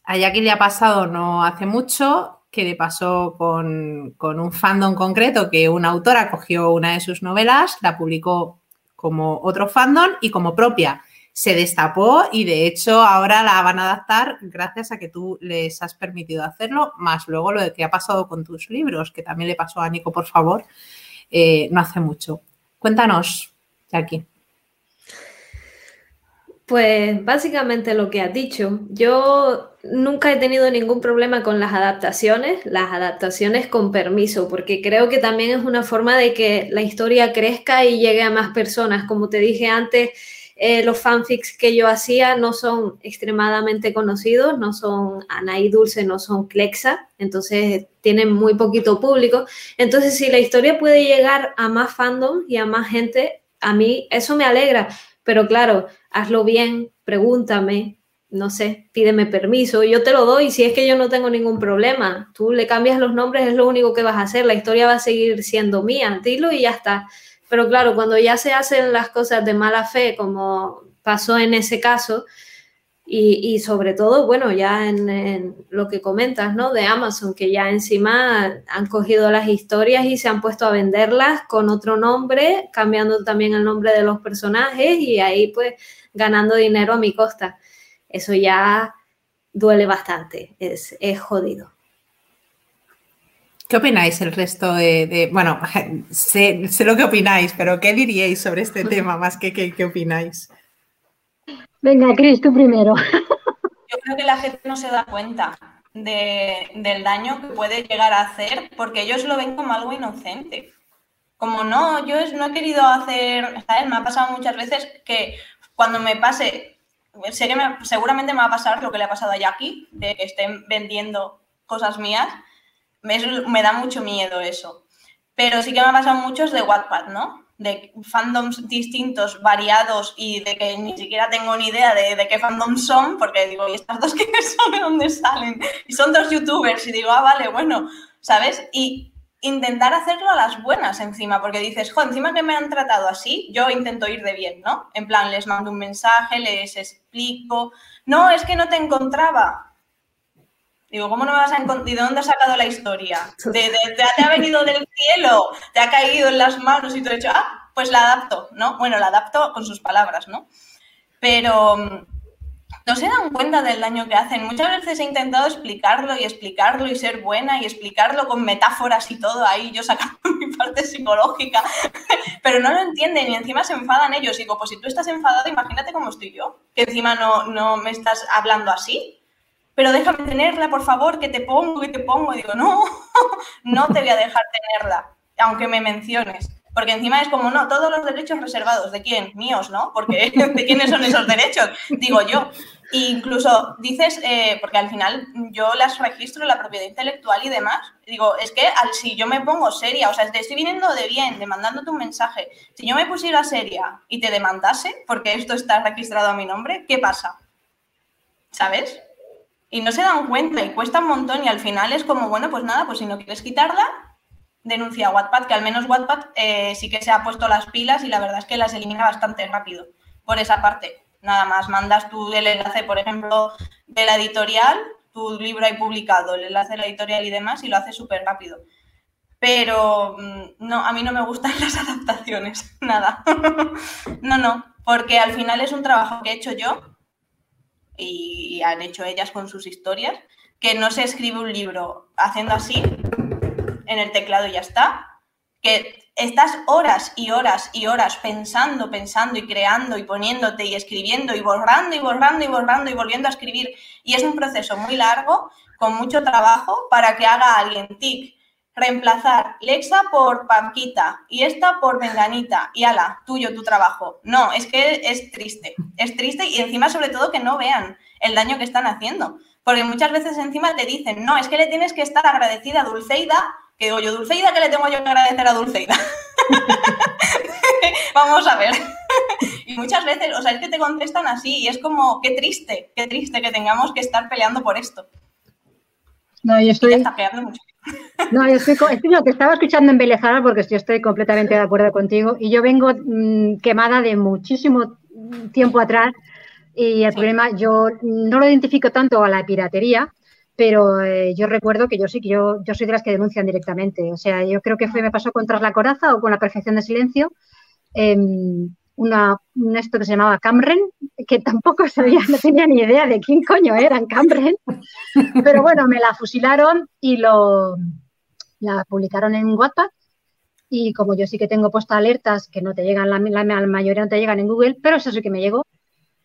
a Jackie le ha pasado no hace mucho que le pasó con, con un fandom concreto que una autora cogió una de sus novelas, la publicó como otro fandom y como propia. Se destapó y de hecho ahora la van a adaptar gracias a que tú les has permitido hacerlo, más luego lo de que ha pasado con tus libros, que también le pasó a Nico, por favor, eh, no hace mucho. Cuéntanos, Jackie. Pues básicamente lo que has dicho. Yo nunca he tenido ningún problema con las adaptaciones, las adaptaciones con permiso, porque creo que también es una forma de que la historia crezca y llegue a más personas. Como te dije antes, eh, los fanfics que yo hacía no son extremadamente conocidos, no son Anaí Dulce, no son Clexa, entonces tienen muy poquito público. Entonces, si la historia puede llegar a más fandom y a más gente, a mí eso me alegra. Pero claro, hazlo bien, pregúntame, no sé, pídeme permiso, yo te lo doy si es que yo no tengo ningún problema. Tú le cambias los nombres, es lo único que vas a hacer, la historia va a seguir siendo mía, dilo y ya está. Pero claro, cuando ya se hacen las cosas de mala fe, como pasó en ese caso, y, sobre todo, bueno, ya en, lo que comentas, ¿no? De Amazon, que ya encima han cogido las historias y se han puesto a venderlas con otro nombre, cambiando también el nombre de los personajes y ahí pues ganando dinero a mi costa. Eso ya duele bastante, es, jodido. ¿Qué opináis el resto de, bueno, sé, lo que opináis, pero ¿qué diríais sobre este tema más que qué opináis? Venga, Cris, tú primero. Yo creo que la gente no se da cuenta del daño que puede llegar a hacer porque ellos lo ven como algo inocente. Como no, yo no he querido hacer, ¿sabes? Me ha pasado muchas veces que cuando me pase, sé que seguramente me va a pasar lo que le ha pasado a Jackie, de que estén vendiendo cosas mías, me, da mucho miedo eso. Pero sí que me ha pasado muchos de Wattpad, ¿no? de fandoms distintos, variados y de que ni siquiera tengo ni idea de, qué fandoms son, porque digo, ¿y estas dos quiénes son? ¿De dónde salen? Y son dos youtubers y digo, ah, vale, bueno, ¿sabes? Y intentar hacerlo a las buenas encima, porque dices, jo, encima que me han tratado así, yo intento ir de bien, ¿no? En plan, les mando un mensaje, les explico, no, es que no te encontraba, Digo, ¿cómo no me vas a encontrar? ¿Y de dónde has sacado la historia? ¿De, te ha venido del cielo? ¿Te ha caído en las manos y te he dicho, ah, pues la adapto, ¿no? Bueno, la adapto con sus palabras, ¿no? Pero mm, no se dan cuenta del daño que hacen. Muchas veces he intentado explicarlo y explicarlo y ser buena y explicarlo con metáforas y todo ahí, yo sacando mi parte psicológica, pero no lo entienden y encima se enfadan ellos. Digo, pues si tú estás enfadado, imagínate cómo estoy yo, que encima no, no me estás hablando así pero déjame tenerla, por favor, que te pongo, que te pongo. digo, no, no te voy a dejar tenerla, aunque me menciones. Porque encima es como, no, todos los derechos reservados. ¿De quién? Míos, ¿no? Porque ¿de quiénes son esos derechos? Digo yo. E incluso dices, eh, porque al final yo las registro, la propiedad intelectual y demás, digo, es que al, si yo me pongo seria, o sea, te estoy viniendo de bien, demandándote un mensaje, si yo me pusiera seria y te demandase, porque esto está registrado a mi nombre, ¿qué pasa? ¿Sabes? Y no se dan cuenta y cuesta un montón y al final es como, bueno, pues nada, pues si no quieres quitarla, denuncia a Wattpad, que al menos Wattpad eh, sí que se ha puesto las pilas y la verdad es que las elimina bastante rápido por esa parte. Nada más, mandas tú el enlace, por ejemplo, de la editorial, tu libro hay publicado, el enlace de la editorial y demás, y lo hace súper rápido. Pero mm, no, a mí no me gustan las adaptaciones, nada. no, no, porque al final es un trabajo que he hecho yo y han hecho ellas con sus historias, que no se escribe un libro haciendo así en el teclado y ya está, que estás horas y horas y horas pensando, pensando y creando y poniéndote y escribiendo y borrando y borrando y borrando y volviendo a escribir. Y es un proceso muy largo, con mucho trabajo, para que haga alguien tic. Reemplazar Lexa por Panquita y esta por Menganita y ala, tuyo tu trabajo. No, es que es triste, es triste y encima sobre todo que no vean el daño que están haciendo. Porque muchas veces encima te dicen, no, es que le tienes que estar agradecida a Dulceida que digo yo, Dulceida, ¿qué le tengo yo que agradecer a Dulceida? Vamos a ver. y muchas veces, o sea, es que te contestan así y es como, qué triste, qué triste que tengamos que estar peleando por esto. No, yo estoy... mucho. No, yo estoy, estoy lo que estaba escuchando embelezada porque yo estoy completamente de acuerdo contigo y yo vengo mm, quemada de muchísimo tiempo atrás y el problema yo no lo identifico tanto a la piratería, pero eh, yo recuerdo que yo sí que yo, yo soy de las que denuncian directamente. O sea, yo creo que fue, me pasó con Tras la Coraza o con La Perfección de Silencio, em, una, un esto que se llamaba Camren, que tampoco sabía, no tenía ni idea de quién coño eran Camren, pero bueno, me la fusilaron y lo, la publicaron en WhatsApp. Y como yo sí que tengo puesto alertas que no te llegan, la, la, la mayoría no te llegan en Google, pero eso sí que me llegó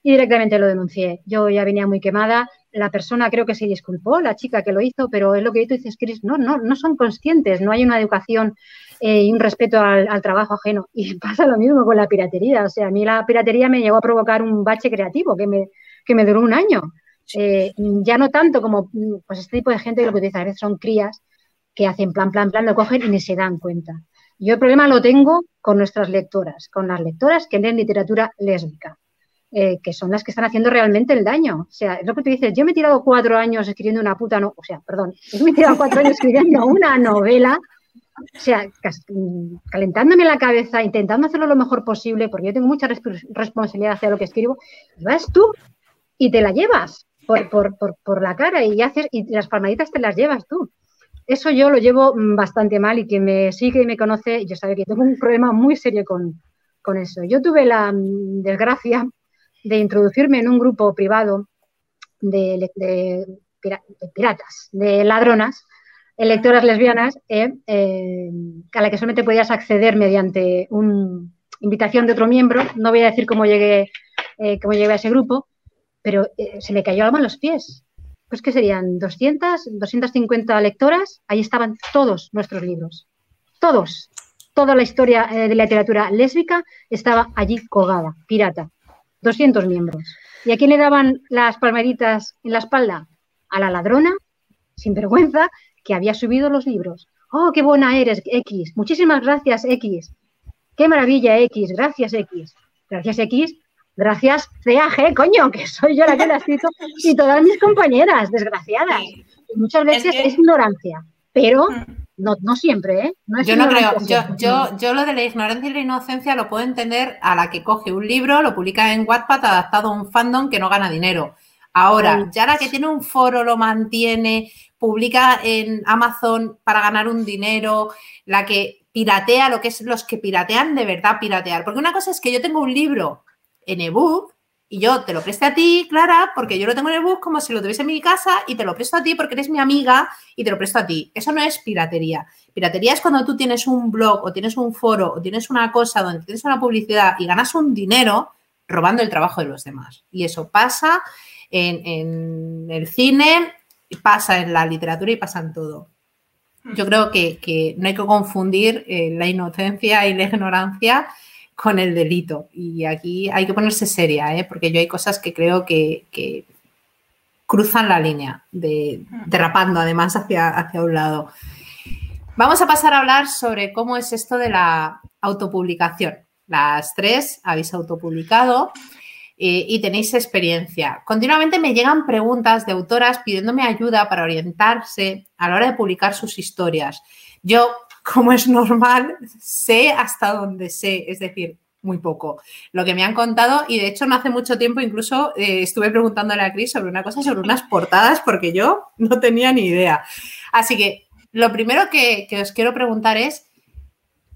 y directamente lo denuncié. Yo ya venía muy quemada, la persona creo que se disculpó, la chica que lo hizo, pero es lo que tú dices, Chris, no, no, no son conscientes, no hay una educación eh, y un respeto al, trabajo ajeno. Y pasa lo mismo con la piratería, o sea, a mí la piratería me llegó a provocar un bache creativo que me, que me duró un año. Eh, ya no tanto como pues este tipo de gente lo que dices a veces son crías que hacen plan, plan, plan, lo cogen y ni se dan cuenta. Yo el problema lo tengo con nuestras lectoras, con las lectoras que leen literatura lésbica. Eh, que son las que están haciendo realmente el daño. O sea, es lo que tú dices, yo me he tirado cuatro años escribiendo una puta, no, o sea, perdón, yo me he tirado cuatro años escribiendo una novela, o sea, calentándome la cabeza, intentando hacerlo lo mejor posible, porque yo tengo mucha responsabilidad hacia lo que escribo, y vas tú y te la llevas por, por, por, por la cara y haces, y las palmaditas te las llevas tú. Eso yo lo llevo mm, bastante mal y quien me sigue y me conoce, yo sabe que tengo un problema muy serio con, con eso. Yo tuve la mm, desgracia de introducirme en un grupo privado de, piratas, de ladronas, lectoras lesbianas, eh, eh, a la que solamente podías acceder mediante una invitación de otro miembro. No voy a decir cómo llegué, eh, cómo llegué a ese grupo, pero se me cayó algo en los pies. Pues que serían 200, 250 lectoras, ahí estaban todos nuestros libros. Todos. Toda la historia de la literatura lésbica estaba allí colgada, pirata. 200 miembros. ¿Y a quién le daban las palmeritas en la espalda? A la ladrona, sin vergüenza, que había subido los libros. ¡Oh, qué buena eres, X! Muchísimas gracias, X. ¡Qué maravilla, X! Gracias, X. Gracias, X. Gracias, CAG, coño, que soy yo la que la escrito, y todas mis compañeras, desgraciadas. muchas veces es, ignorancia, pero mm. No, no siempre, ¿eh? yo no creo, yo, yo, yo lo de la ignorancia y la inocencia lo puedo entender a la que coge un libro, lo publica en Wattpad adaptado a un fandom que no gana dinero. Ahora, ya la que tiene un foro, lo mantiene, publica en Amazon para ganar un dinero, la que piratea, lo que es los que piratean de verdad piratear. Porque una cosa es que yo tengo un libro en ebook y yo te lo preste a ti, Clara, porque yo lo tengo en el bus como si lo tuviese en mi casa y te lo presto a ti porque eres mi amiga y te lo presto a ti. Eso no es piratería. Piratería es cuando tú tienes un blog o tienes un foro o tienes una cosa donde tienes una publicidad y ganas un dinero robando el trabajo de los demás. Y eso pasa en, el cine, pasa en la literatura y pasa en todo. Yo creo que, no hay que confundir eh, la inocencia y la ignorancia con el delito. Y aquí hay que ponerse seria, ¿eh? porque yo hay cosas que creo que, cruzan la línea, de, derrapando además hacia, hacia un lado. Vamos a pasar a hablar sobre cómo es esto de la autopublicación. Las tres habéis autopublicado eh, y tenéis experiencia. Continuamente me llegan preguntas de autoras pidiéndome ayuda para orientarse a la hora de publicar sus historias. Yo, como es normal, sé hasta donde sé, es decir, muy poco. Lo que me han contado, y de hecho no hace mucho tiempo incluso eh, estuve preguntándole a Cris sobre una cosa, sobre unas portadas, porque yo no tenía ni idea. Así que lo primero que, que os quiero preguntar es,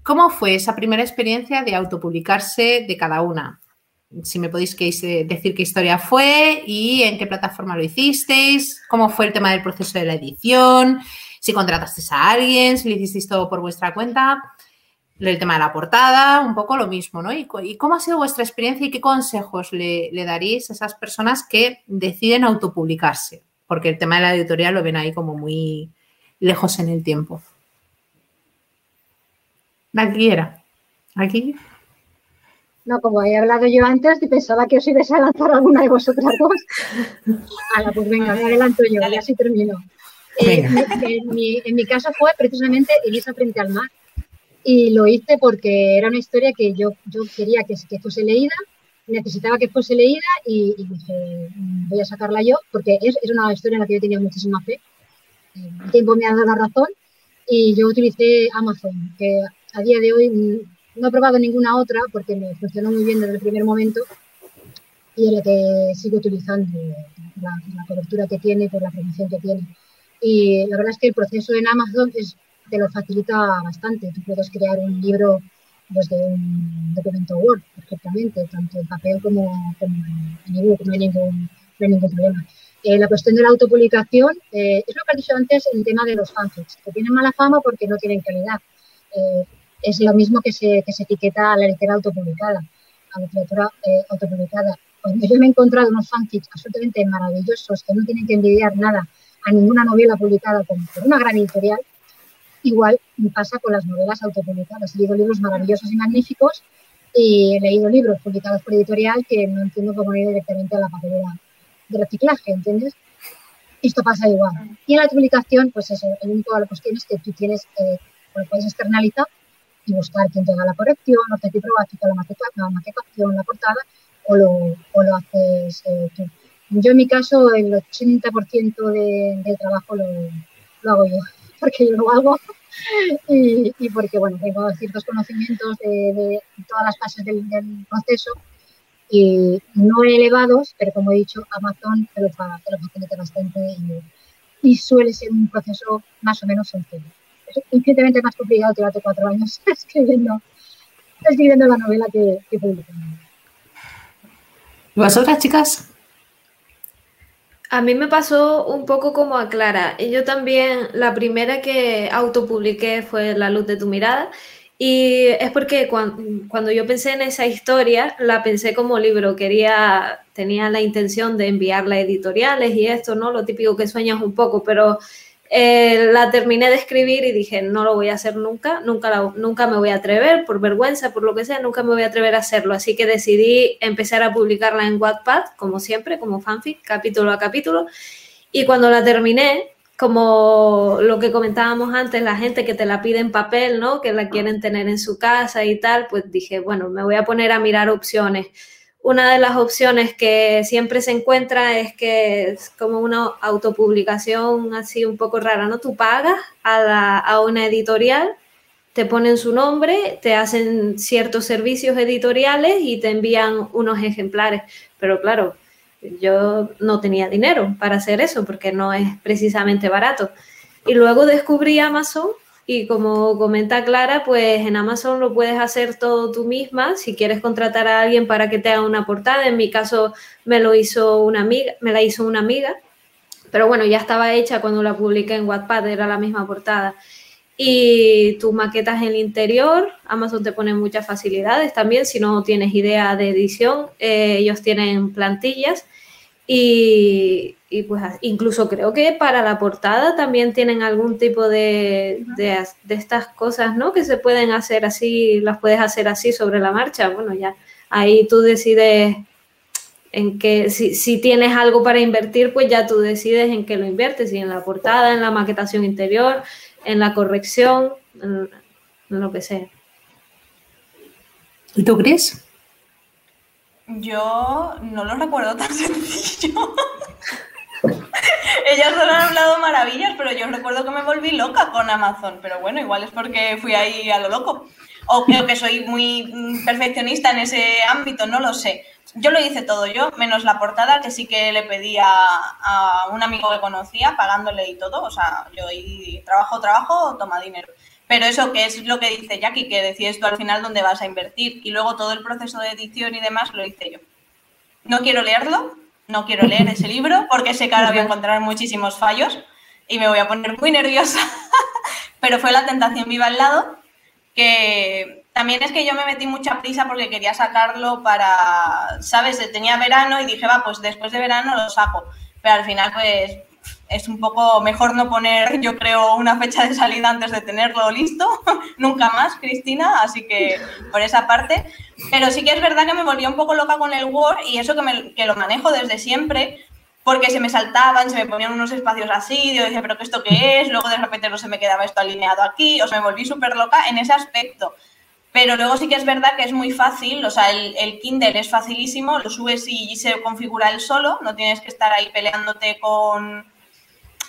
¿cómo fue esa primera experiencia de autopublicarse de cada una? si me podéis decir qué historia fue y en qué plataforma lo hicisteis, cómo fue el tema del proceso de la edición, si contratasteis a alguien, si lo hicisteis todo por vuestra cuenta, el tema de la portada, un poco lo mismo, ¿no? Y, cómo ha sido vuestra experiencia y qué consejos le, le, daréis a esas personas que deciden autopublicarse, porque el tema de la editorial lo ven ahí como muy lejos en el tiempo. Aquí era. Aquí. No, como he hablado yo antes, pensaba que os ibais a lanzar alguna de vosotras dos. Ala, pues venga, me adelanto yo, y así termino. Eh, en, mi, caso fue precisamente Elisa frente al mar. Y lo hice porque era una historia que yo, yo quería que, que fuese leída, necesitaba que fuese leída y, dije, mm, voy a sacarla yo, porque es, es, una historia en la que yo tenía muchísima fe. El tiempo me ha dado la razón y yo utilicé Amazon, que a día de hoy no he probado ninguna otra porque me funcionó muy bien desde el primer momento y es la que sigo utilizando la, cobertura que tiene, por la promoción que tiene. Y la verdad es que el proceso en Amazon es, te lo facilita bastante. Tú puedes crear un libro desde un documento Word perfectamente, tanto en papel como, en ebook, no, hay ningún, problema. Eh, la cuestión de la autopublicación eh, es lo que has dicho antes en el tema de los fanfics, que tienen mala fama porque no tienen calidad. Eh, es lo mismo que se, que se etiqueta a la literatura autopublicada, a la literatura eh, autopublicada. Cuando yo me he encontrado unos fanfics absolutamente maravillosos que no tienen que envidiar nada a ninguna novela publicada por, una gran editorial, igual pasa con las novelas autopublicadas. He leído libros maravillosos y magníficos y he leído libros publicados por editorial que no entiendo cómo ir directamente a la papelera de reciclaje, ¿entiendes? Esto pasa igual. Y en la publicación, pues eso, el único de la cuestión es que tú tienes, eh, lo puedes externalizar y buscar quién te haga la corrección, o te prueba la maquetación, la portada, o lo, o lo haces eh, tú. Yo en mi caso el 80% de, del trabajo lo, hago yo, porque yo lo hago. Y, porque bueno, tengo ciertos conocimientos de, de todas las fases del, proceso y no elevados, pero como he dicho, Amazon te lo, te lo facilita bastante y, suele ser un proceso más o menos sencillo. Es infinitamente más complicado que hace cuatro años escribiendo, escribiendo la novela que, que ¿Y vosotras, chicas? A mí me pasó un poco como a Clara. Yo también, la primera que autopubliqué fue La luz de tu mirada. Y es porque cuando, yo pensé en esa historia, la pensé como libro. Quería, tenía la intención de enviarla a editoriales y esto, ¿no? Lo típico que sueñas un poco, pero eh, la terminé de escribir y dije, no lo voy a hacer nunca, nunca, nunca me voy a atrever, por vergüenza, por lo que sea, nunca me voy a atrever a hacerlo. Así que decidí empezar a publicarla en Wattpad, como siempre, como fanfic, capítulo a capítulo. Y cuando la terminé, como lo que comentábamos antes, la gente que te la pide en papel, ¿no? Que la quieren tener en su casa y tal, pues dije, bueno, me voy a poner a mirar opciones una de las opciones que siempre se encuentra es que es como una autopublicación así un poco rara, ¿no? Tú pagas a, a una editorial, te ponen su nombre, te hacen ciertos servicios editoriales y te envían unos ejemplares. Pero claro, yo no tenía dinero para hacer eso porque no es precisamente barato. Y luego descubrí Amazon y como comenta Clara, pues en Amazon lo puedes hacer todo tú misma. Si quieres contratar a alguien para que te haga una portada, en mi caso me lo hizo una amiga, me la hizo una amiga. Pero bueno, ya estaba hecha cuando la publiqué en Wattpad, era la misma portada. Y tú maquetas el interior, Amazon te pone muchas facilidades también, si no tienes idea de edición, eh, ellos tienen plantillas Y, pues incluso creo que para la portada también tienen algún tipo de, de, estas cosas, ¿no? Que se pueden hacer así, las puedes hacer así sobre la marcha. Bueno, ya ahí tú decides en que si, si, tienes algo para invertir, pues ya tú decides en qué lo inviertes, si en la portada, en la maquetación interior, en la corrección, en, lo que sea. ¿Y tú, Chris? Yo no lo recuerdo tan sencillo. Ellas solo han hablado maravillas, pero yo recuerdo que me volví loca con Amazon. Pero bueno, igual es porque fui ahí a lo loco. O creo que soy muy mm, perfeccionista en ese ámbito, no lo sé. Yo lo hice todo yo, menos la portada, que sí que le pedí a, un amigo que conocía, pagándole y todo. O sea, yo y trabajo, trabajo, toma dinero. Pero eso que es lo que dice Jackie, que decides tú al final dónde vas a invertir. Y luego todo el proceso de edición y demás lo hice yo. No quiero leerlo, no quiero leer ese libro porque sé que ahora voy a encontrar muchísimos fallos y me voy a poner muy nerviosa. Pero fue la tentación viva al lado, que también es que yo me metí mucha prisa porque quería sacarlo para, ¿sabes? Tenía verano y dije, va, pues después de verano lo saco. Pero al final, pues es un poco mejor no poner, yo creo, una fecha de salida antes de tenerlo listo, nunca más, Cristina, así que por esa parte. Pero sí que es verdad que me volví un poco loca con el Word y eso que, me, que lo manejo desde siempre, porque se me saltaban, se me ponían unos espacios así, yo decía, pero ¿qué esto qué es? Luego de repente no se me quedaba esto alineado aquí, o sea, me volví súper loca en ese aspecto. Pero luego sí que es verdad que es muy fácil, o sea, el, el, Kindle es facilísimo, lo subes y se configura él solo, no tienes que estar ahí peleándote con,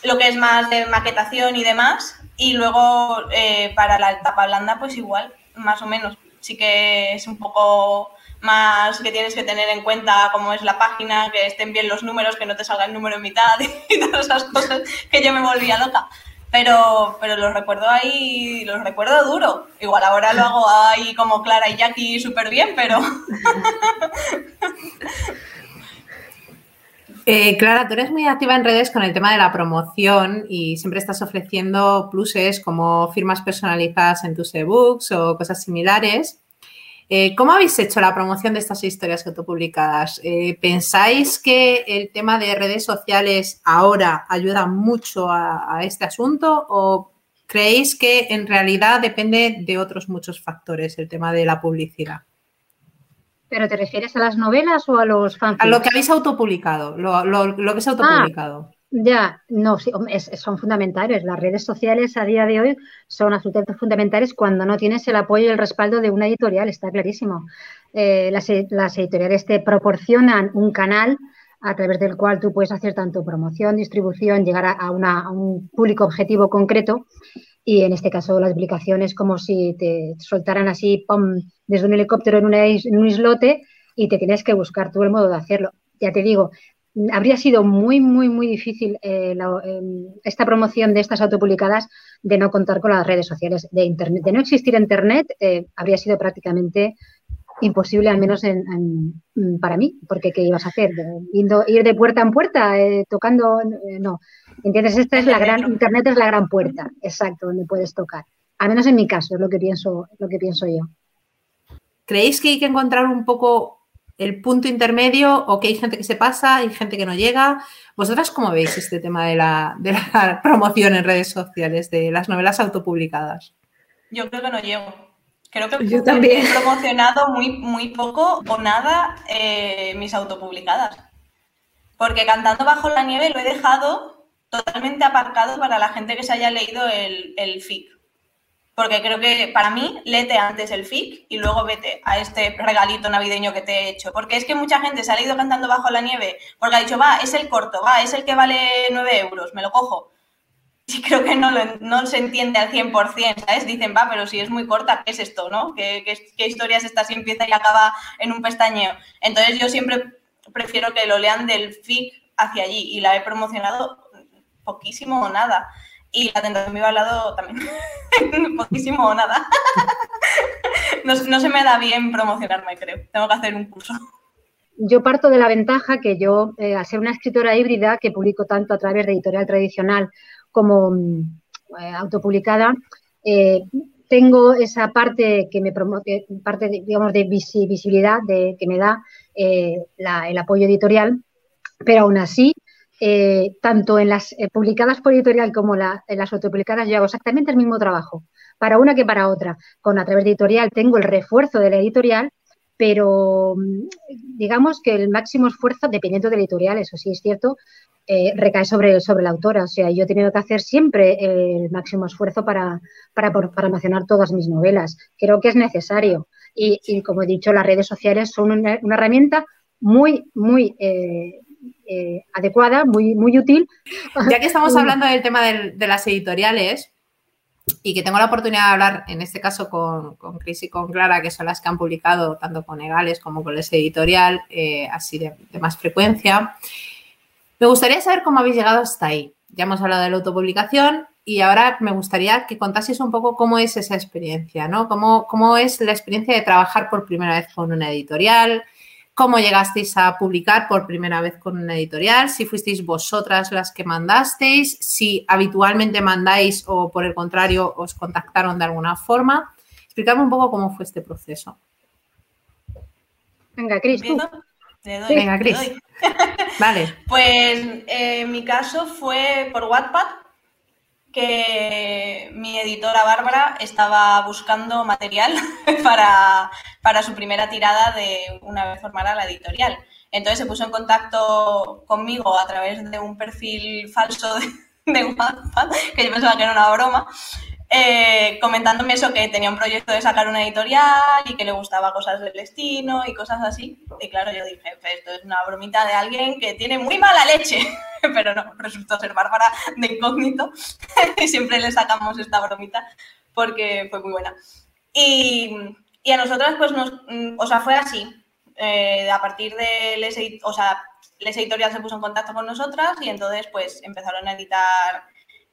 lo que es más de maquetación y demás. Y luego eh, para la etapa blanda, pues igual, más o menos. Sí que es un poco más que tienes que tener en cuenta cómo es la página, que estén bien los números, que no te salga el número en mitad y todas esas cosas que yo me volvía loca. Pero, pero los recuerdo ahí, los recuerdo duro. Igual ahora lo hago ahí como Clara y Jackie súper bien, pero... Eh, Clara, tú eres muy activa en redes con el tema de la promoción y siempre estás ofreciendo pluses como firmas personalizadas en tus ebooks o cosas similares. Eh, ¿Cómo habéis hecho la promoción de estas historias autopublicadas? Eh, ¿Pensáis que el tema de redes sociales ahora ayuda mucho a, a este asunto o creéis que en realidad depende de otros muchos factores el tema de la publicidad? ¿Pero te refieres a las novelas o a los fanfics? A lo que habéis autopublicado, lo, lo, que es ah, autopublicado. ya, no, son fundamentales. Las redes sociales a día de hoy son absolutamente fundamentales cuando no tienes el apoyo y el respaldo de una editorial, está clarísimo. Eh, las, editoriales te proporcionan un canal a través del cual tú puedes hacer tanto promoción, distribución, llegar a, a un público objetivo concreto y en este caso la explicación es como si te soltaran así desde un helicóptero en, un islote y te tienes que buscar tú el modo de hacerlo. Ya te digo, habría sido muy, muy, muy difícil eh, em, esta promoción de estas autopublicadas de no contar con las redes sociales de Internet. De no existir Internet, eh, habría sido prácticamente imposible, al menos para mí, porque ¿qué ibas a hacer? ir de puerta en puerta, eh, tocando, no. ¿Entiendes? Esta es la gran, Internet es la gran puerta, exacto, donde puedes tocar. Al menos en mi caso, es lo que pienso, lo que pienso yo. ¿Creéis que hay que encontrar un poco el punto intermedio o que hay gente que se pasa, hay gente que no llega? ¿Vosotras cómo veis este tema de la, de la promoción en redes sociales, de las novelas autopublicadas? Yo creo que no llego. Creo que Yo también. he promocionado muy, muy poco o nada eh, mis autopublicadas. Porque cantando bajo la nieve lo he dejado totalmente aparcado para la gente que se haya leído el, el FIC. Porque creo que para mí, léete antes el FIC y luego vete a este regalito navideño que te he hecho. Porque es que mucha gente se ha leído cantando bajo la nieve porque ha dicho, va, es el corto, va, es el que vale 9 euros, me lo cojo. Y creo que no, lo, no se entiende al 100%, ¿sabes? Dicen, va, pero si es muy corta, ¿qué es esto, no? ¿Qué, qué, qué historia es esta si empieza y acaba en un pestañeo? Entonces yo siempre prefiero que lo lean del FIC hacia allí y la he promocionado poquísimo o nada. Y la tentación iba al lado también, poquísimo o nada. no, se me da bien promocionarme, creo. Tengo que hacer un curso yo parto de la ventaja que yo, eh, al ser una escritora híbrida que publico tanto a través de editorial tradicional como mm, eh, autopublicada, eh, tengo esa parte que me promueve, parte, digamos, de visibilidad de, que me da el apoyo editorial pero aún así, eh, tanto en las eh, publicadas por editorial como en las autopublicadas, yo hago exactamente el mismo trabajo, para una que para otra. Con a través de editorial tengo el refuerzo de la editorial, pero mm, digamos que el máximo esfuerzo, dependiendo de la editorial, eso sí es cierto, eh, recae sobre, sobre la autora. O sea, yo he tenido que hacer siempre el máximo esfuerzo para, para, para almacenar todas mis novelas. Creo que es necesario. Y, como he dicho, las redes sociales son una, herramienta muy, muy eh, eh, adecuada, muy, muy útil. Ya que estamos hablando del tema de las editoriales y que tengo la oportunidad de hablar, en este caso, con, con Cris y con Clara, que son las que han publicado tanto con Egales como con ese editorial, así de, de más frecuencia. Me gustaría saber cómo habéis llegado hasta ahí. Ya hemos hablado de la autopublicación y ahora me gustaría que contaseis un poco cómo es esa experiencia, ¿no? Cómo, cómo es la experiencia de trabajar por primera vez con una editorial, cómo llegasteis a publicar por primera vez con una editorial, si fuisteis vosotras las que mandasteis, si habitualmente mandáis o por el contrario os contactaron de alguna forma. Explicarme un poco cómo fue este proceso. Venga, Cris, tú. Venga, Cris. Vale. Pues eh, mi caso fue por Wattpad, que mi editora Bárbara estaba buscando material para, para su primera tirada de una vez formara la editorial. Entonces se puso en contacto conmigo a través de un perfil falso de, de Wattpad, que yo pensaba que era una broma, eh, comentándome eso, que tenía un proyecto de sacar una editorial y que le gustaba cosas del destino y cosas así. Y claro, yo dije, esto es una bromita de alguien que tiene muy mala leche. Pero no, resultó ser Bárbara de incógnito y siempre le sacamos esta bromita porque fue muy buena. Y, y a nosotras, pues, nos, o sea, fue así. Eh, a partir de Les, o sea, Les Editorial se puso en contacto con nosotras y entonces, pues, empezaron a editar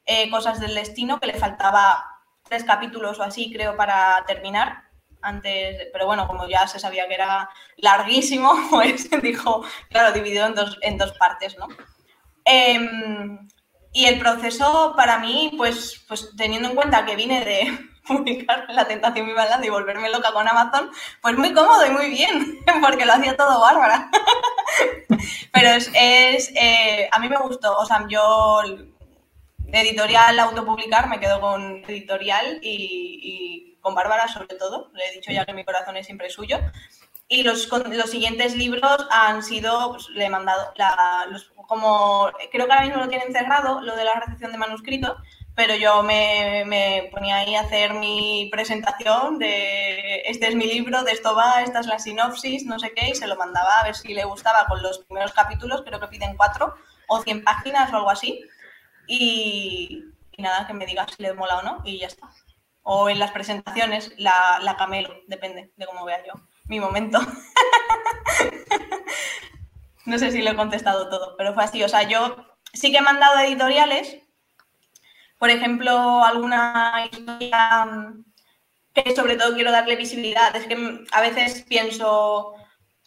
eh, Cosas del Destino, que le faltaba tres capítulos o así, creo, para terminar. Antes, pero bueno, como ya se sabía que era larguísimo, pues dijo, claro, dividido en dos, en dos partes, ¿no? Em, y el proceso para mí, pues, pues teniendo en cuenta que vine de publicar La Tentación Viva y volverme loca con Amazon, pues muy cómodo y muy bien, porque lo hacía todo bárbara. Pero es, es eh, a mí me gustó, o sea, yo editorial autopublicar, me quedo con editorial y, con Bárbara sobre todo. Le he dicho ya que mi corazón es siempre suyo. Y los, los siguientes libros han sido, pues, le he mandado, como creo que ahora mismo lo tienen cerrado, lo de la recepción de manuscrito, pero yo me, me, ponía ahí a hacer mi presentación de este es mi libro, de esto va, esta es la sinopsis, no sé qué, y se lo mandaba a ver si le gustaba con los primeros capítulos, creo que piden cuatro o cien páginas o algo así. Y, nada, que me digas si le mola o no y ya está. O en las presentaciones la, la camelo, depende de cómo vea yo mi momento. no sé si lo he contestado todo, pero fue así. O sea, yo sí que he mandado editoriales, por ejemplo, alguna historia que sobre todo quiero darle visibilidad. Es que a veces pienso,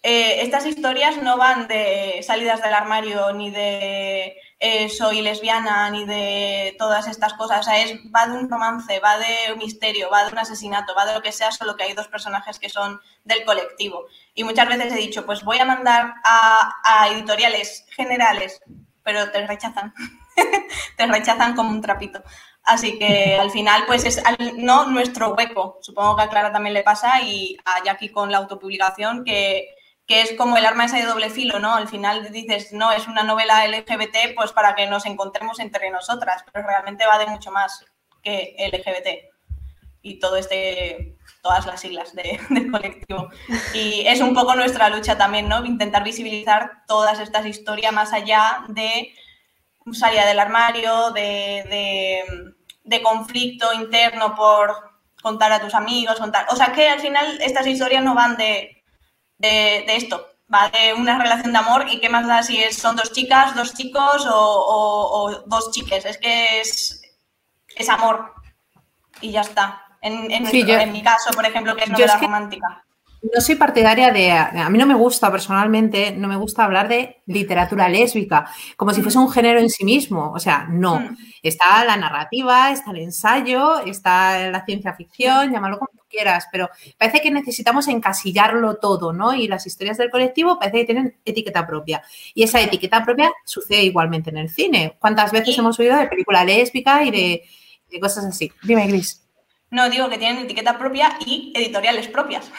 eh, estas historias no van de salidas del armario ni de eh, soy lesbiana ni de todas estas cosas. O sea, es, va de un romance, va de un misterio, va de un asesinato, va de lo que sea, solo que hay dos personajes que son del colectivo. Y muchas veces he dicho, pues voy a mandar a, editoriales generales, pero te rechazan. te rechazan como un trapito. Así que al final, pues es no nuestro hueco. Supongo que a Clara también le pasa y a Jackie con la autopublicación que que es como el arma esa de doble filo, ¿no? Al final dices, no, es una novela LGBT, pues para que nos encontremos entre nosotras, pero realmente va de mucho más que LGBT y todo este, todas las siglas de, del colectivo. Y es un poco nuestra lucha también, ¿no? Intentar visibilizar todas estas historias más allá de salida del armario, de, de conflicto interno por contar a tus amigos, contar. O sea que al final estas historias no van de de, esto, ¿va? De una relación de amor y qué más da si es, son dos chicas, dos chicos o, dos chiques. Es que es, es amor y ya está. En, en, mi caso, por ejemplo, que es novela romántica. No soy partidaria de, a mí no me gusta personalmente, no me gusta hablar de literatura lésbica, como si fuese un género en sí mismo. O sea, no. Mm. Está la narrativa, está el ensayo, está la ciencia ficción, llámalo como tú quieras, pero parece que necesitamos encasillarlo todo, ¿no? Y las historias del colectivo parece que tienen etiqueta propia. Y esa etiqueta propia sucede igualmente en el cine. ¿Cuántas veces hemos oído de película lésbica y de, de cosas así? Dime, Gris. No, digo que tienen etiqueta propia y editoriales propias.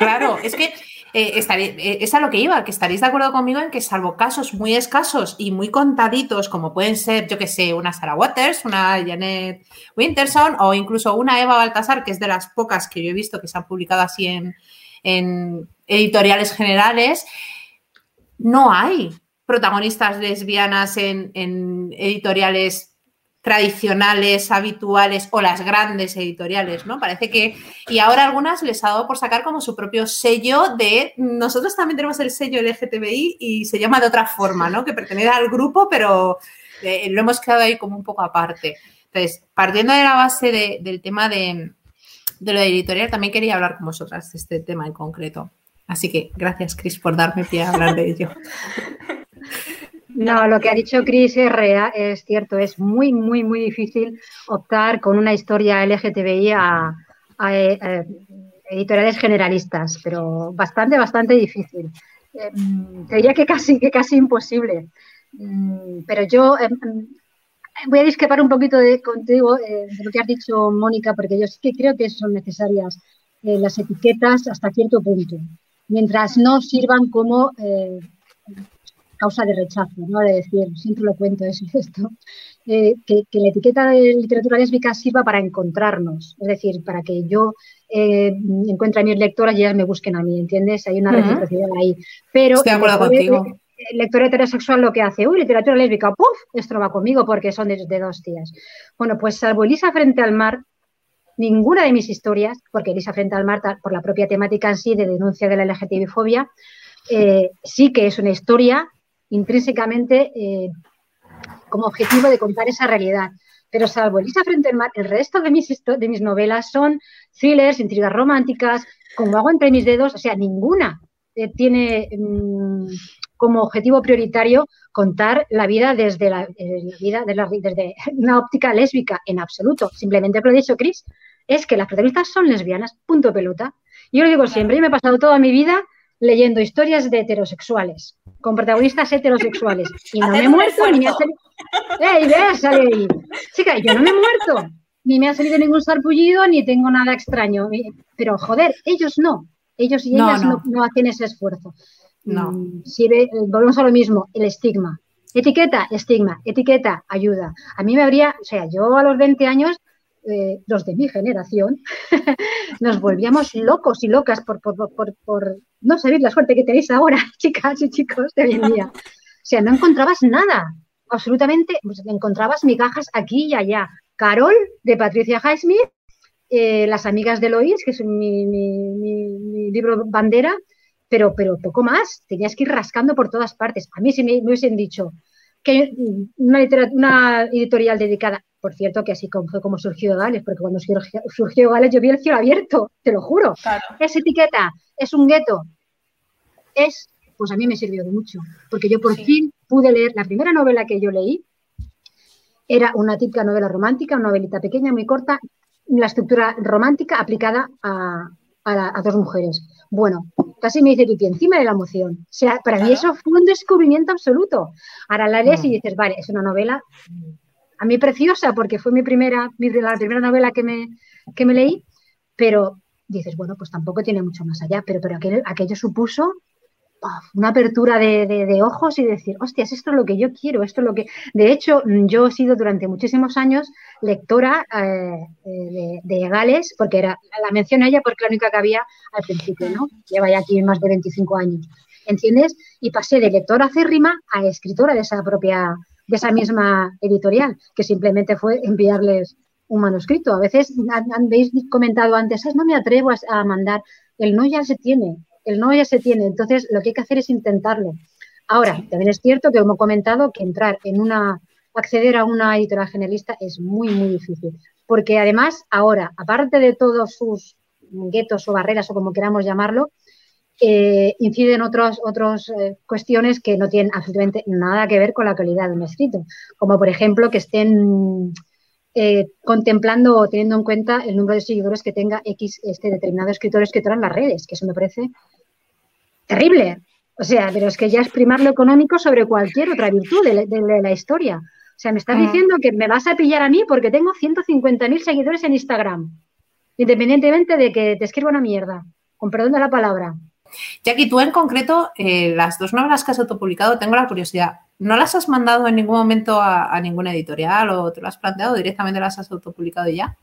Claro, es que eh, eh, es a lo que iba, que estaréis de acuerdo conmigo en que salvo casos muy escasos y muy contaditos, como pueden ser, yo que sé, una Sarah Waters, una Janet Winterson o incluso una Eva Baltasar, que es de las pocas que yo he visto que se han publicado así en, editoriales generales, no hay protagonistas lesbianas en, en editoriales tradicionales, habituales o las grandes editoriales, ¿no? Parece que, y ahora algunas les ha dado por sacar como su propio sello de, nosotros también tenemos el sello LGTBI y se llama de otra forma, ¿no? Que pertenece al grupo, pero eh, lo hemos quedado ahí como un poco aparte. Entonces, partiendo de la base del tema de, de lo de editorial, también quería hablar con vosotras de este tema en concreto. Así que gracias, Cris, por darme pie a hablar de ello. No, lo que ha dicho Chris es, es cierto, es muy, muy, muy difícil optar con una historia LGTBI a, eh, eh, editoriales generalistas, pero bastante, bastante difícil. Eh, te diría que casi, que casi imposible. Mm, pero yo voy a discrepar un poquito de, contigo de lo que has dicho, Mónica, porque yo sí que creo que son necesarias las etiquetas hasta cierto punto, mientras no sirvan como causa de rechazo, ¿no? De decir, siempre lo cuento eso, esto, eh, que, la etiqueta de literatura lésbica sirva para encontrarnos, es decir, para que yo eh, encuentre a mis lectoras y ellas me busquen a mí, ¿entiendes? Hay una reciprocidad ahí. Pero Estoy de acuerdo contigo. El lector heterosexual lo que hace, uy, literatura lésbica, ¡puf! Esto va conmigo porque son de, dos tías. Bueno, pues salvo Elisa frente al mar, ninguna de mis historias, porque Elisa frente al mar, por la propia temática en sí de denuncia de la LGTBI-fobia, eh, sí que es una historia intrínsecamente eh, como objetivo de contar esa realidad. Pero salvo Elisa frente al mar, el resto de mis, de mis novelas son thrillers, intrigas románticas, como hago entre mis dedos, o sea, ninguna eh, tiene mm, como objetivo prioritario contar la vida desde la, eh, vida de desde una óptica lésbica, en absoluto. Simplemente lo he dicho Chris, es que las protagonistas son lesbianas, punto pelota. Yo lo digo siempre, yo me he pasado toda mi vida leyendo historias de heterosexuales, con protagonistas heterosexuales. Y no me he muerto, ni me ha salido. ¡Ey, vea, sale ahí! Chica, yo no me he muerto, ni me ha salido ningún sarpullido, ni tengo nada extraño. Pero, joder, ellos no. Ellos y ellas no, hacen ese esfuerzo. No. Mm, si volvemos a lo mismo, el estigma. Etiqueta, estigma. Etiqueta, ayuda. A mí me habría, o sea, yo a los 20 años eh, los de mi generación, nos volvíamos locos y locas por, no saber la suerte que tenéis ahora, chicas y chicos de hoy en día. O sea, no encontrabas nada, absolutamente, pues, encontrabas migajas aquí y allá. Carol, de Patricia Highsmith, eh, Las amigas de Lois, que es mi, libro bandera, pero, pero poco más, tenías que ir rascando por todas partes. A mí si me, hubiesen dicho que una, una editorial dedicada por cierto, que así fue como surgió Gales, porque cuando surgió, Gales yo vi el cielo abierto, te lo juro. Es etiqueta, es un gueto. Es, pues a mí me sirvió de mucho, porque yo por fin pude leer la primera novela que yo leí. Era una típica novela romántica, una novelita pequeña, muy corta, la estructura romántica aplicada a, dos mujeres. Bueno, casi me dice tú, encima de la emoción. O sea, para mí eso fue un descubrimiento absoluto. Ahora la lees y mm. dices, vale, es una novela a mí preciosa porque fue mi primera, la primera novela que me, que me leí, pero dices, bueno, pues tampoco tiene mucho más allá, pero, pero aquello, supuso una apertura de, ojos y decir, hostias, esto es lo que yo quiero, esto es lo que... De hecho, yo he sido durante muchísimos años lectora eh, de, de, Gales, porque era, la menciono a ella porque la única que había al principio, ¿no? Lleva ya aquí más de 25 años, ¿entiendes? Y pasé de lectora acérrima a escritora de esa propia de esa misma editorial, que simplemente fue enviarles un manuscrito. A veces habéis comentado antes, no me atrevo a mandar, el no ya se tiene, el no ya se tiene, entonces lo que hay que hacer es intentarlo. Ahora, también es cierto que, como he comentado, que entrar en una, acceder a una editorial generalista es muy, muy difícil, porque además ahora, aparte de todos sus guetos o barreras o como queramos llamarlo, eh, incide en otras otros, eh, cuestiones que no tienen absolutamente nada que ver con la calidad de un escrito, como por ejemplo que estén eh, contemplando o teniendo en cuenta el número de seguidores que tenga X este determinado escritor escritora en las redes, que eso me parece terrible. O sea, pero es que ya es primar lo económico sobre cualquier otra virtud de, la historia. O sea, me estás mm. diciendo que me vas a pillar a mí porque tengo 150.000 seguidores en Instagram, independientemente de que te escriba una mierda, con perdón de la palabra. Jackie, tú en concreto, eh, las dos novelas que has autopublicado, tengo la curiosidad, ¿no las has mandado en ningún momento a, ninguna editorial o te lo has planteado directamente las has autopublicado ya?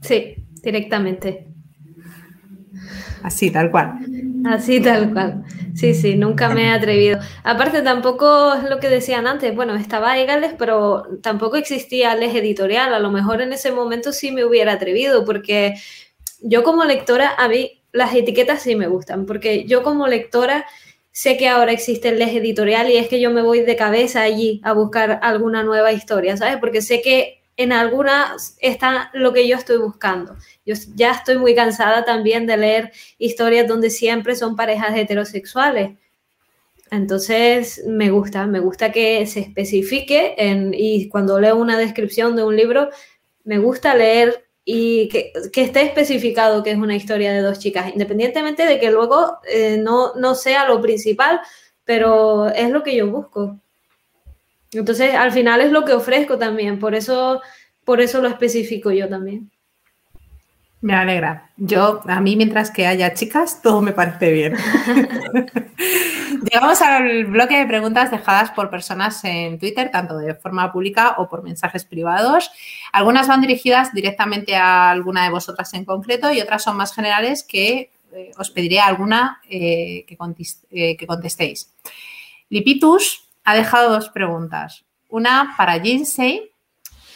Sí, directamente. Así, tal cual. Así, tal cual. Sí, sí, nunca me he atrevido. Aparte, tampoco es lo que decían antes. Bueno, estaba Egales, pero tampoco existía Les Editorial. A lo mejor en ese momento sí me hubiera atrevido, porque yo como lectora, a mí las etiquetas sí me gustan, porque yo como lectora sé que ahora existe el eje editorial y es que yo me voy de cabeza allí a buscar alguna nueva historia, ¿sabes? Porque sé que en alguna está lo que yo estoy buscando. Yo ya estoy muy cansada también de leer historias donde siempre son parejas heterosexuales. Entonces, me gusta, me gusta que se especifique en, y cuando leo una descripción de un libro, me gusta leer y que, esté especificado que es una historia de dos chicas, independientemente de que luego eh, no, no sea lo principal, pero es lo que yo busco. Entonces, al final es lo que ofrezco también, por eso, por eso lo especifico yo también. Me alegra. Yo, a mí, mientras que haya chicas, todo me parece bien. Llegamos al bloque de preguntas dejadas por personas en Twitter, tanto de forma pública o por mensajes privados. Algunas van dirigidas directamente a alguna de vosotras en concreto y otras son más generales que eh, os pediré alguna eh, que, eh, que contestéis. Lipitus ha dejado dos preguntas. Una para Jinsei.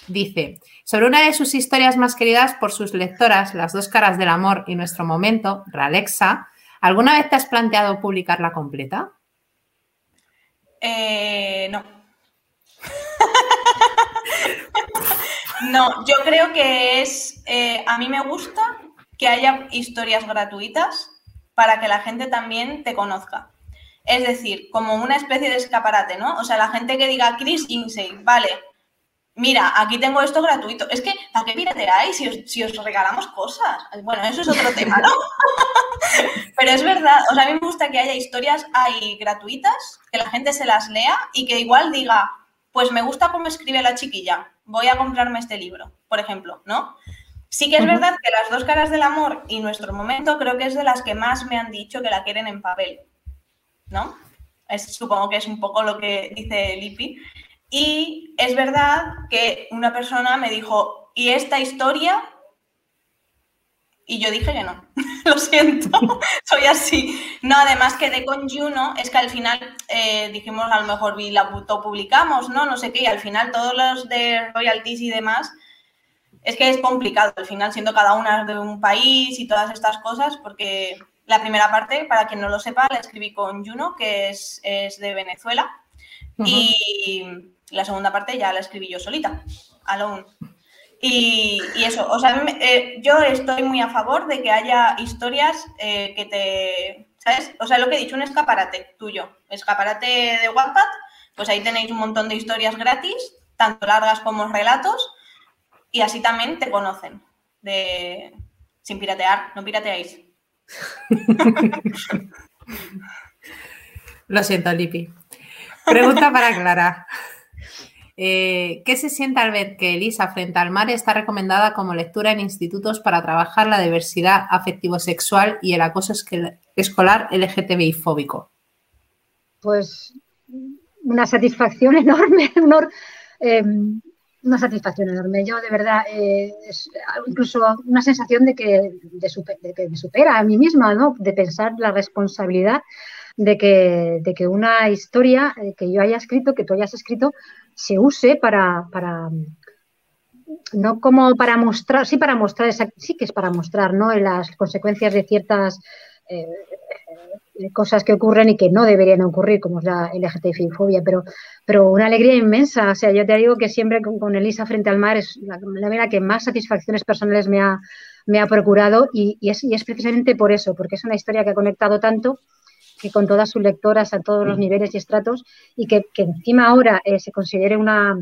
Dice, sobre una de sus historias más queridas por sus lectoras, Las dos caras del amor y nuestro momento, Ralexa, ¿alguna vez te has planteado publicarla completa? Eh, no. no, yo creo que es, eh, a mí me gusta que haya historias gratuitas para que la gente también te conozca. Es decir, como una especie de escaparate, ¿no? O sea, la gente que diga Chris Insey, vale, mira, aquí tengo esto gratuito. Es que, ¿para qué pirateáis si os, si os regalamos cosas? Bueno, eso es otro tema, ¿no? Pero es verdad, o sea, a mí me gusta que haya historias ahí gratuitas, que la gente se las lea y que igual diga, pues me gusta cómo escribe la chiquilla, voy a comprarme este libro, por ejemplo, ¿no? Sí que es verdad que las dos caras del amor y nuestro momento creo que es de las que más me han dicho que la quieren en papel, ¿no? Es, supongo que es un poco lo que dice Lippi. Y es verdad que una persona me dijo, ¿y esta historia? Y yo dije que no, lo siento, soy así. No, además quedé con Juno, es que al final eh, dijimos a lo mejor y la publicamos, ¿no? No sé qué, y al final todos los de royalties y demás, es que es complicado al final, siendo cada una de un país y todas estas cosas, porque la primera parte, para quien no lo sepa, la escribí con Juno, que es, de Venezuela, y la segunda parte ya la escribí yo solita, alone. Y, eso, o sea, eh, yo estoy muy a favor de que haya historias eh, que te, ¿sabes? O sea, lo que he dicho, un escaparate tuyo, escaparate de Wattpad, pues ahí tenéis un montón de historias gratis, tanto largas como relatos, y así también te conocen, de, sin piratear, no pirateáis. Lo siento, Lipi. Pregunta para Clara. Eh, ¿Qué se siente al ver que Elisa frente al mar está recomendada como lectura en institutos para trabajar la diversidad afectivo-sexual y el acoso escolar LGTBI fóbico? Pues una satisfacción enorme, eh, una satisfacción enorme. Yo de verdad, eh, incluso una sensación de que, me supera a mí misma, ¿no? de pensar la responsabilidad de que, de que una historia que yo haya escrito, que tú hayas escrito, se use para, para no como para mostrar, sí para mostrar, sí que es para mostrar, ¿no? Las consecuencias de ciertas eh, eh, cosas que ocurren y que no deberían ocurrir, como es la LGTBI-fobia, pero, pero una alegría inmensa. O sea, yo te digo que siempre con, Elisa frente al mar es la, la que más satisfacciones personales me ha, me ha procurado y, es, precisamente por eso, porque es una historia que ha conectado tanto que con todas sus lectoras a todos los niveles y estratos y que, encima ahora eh, se considere una,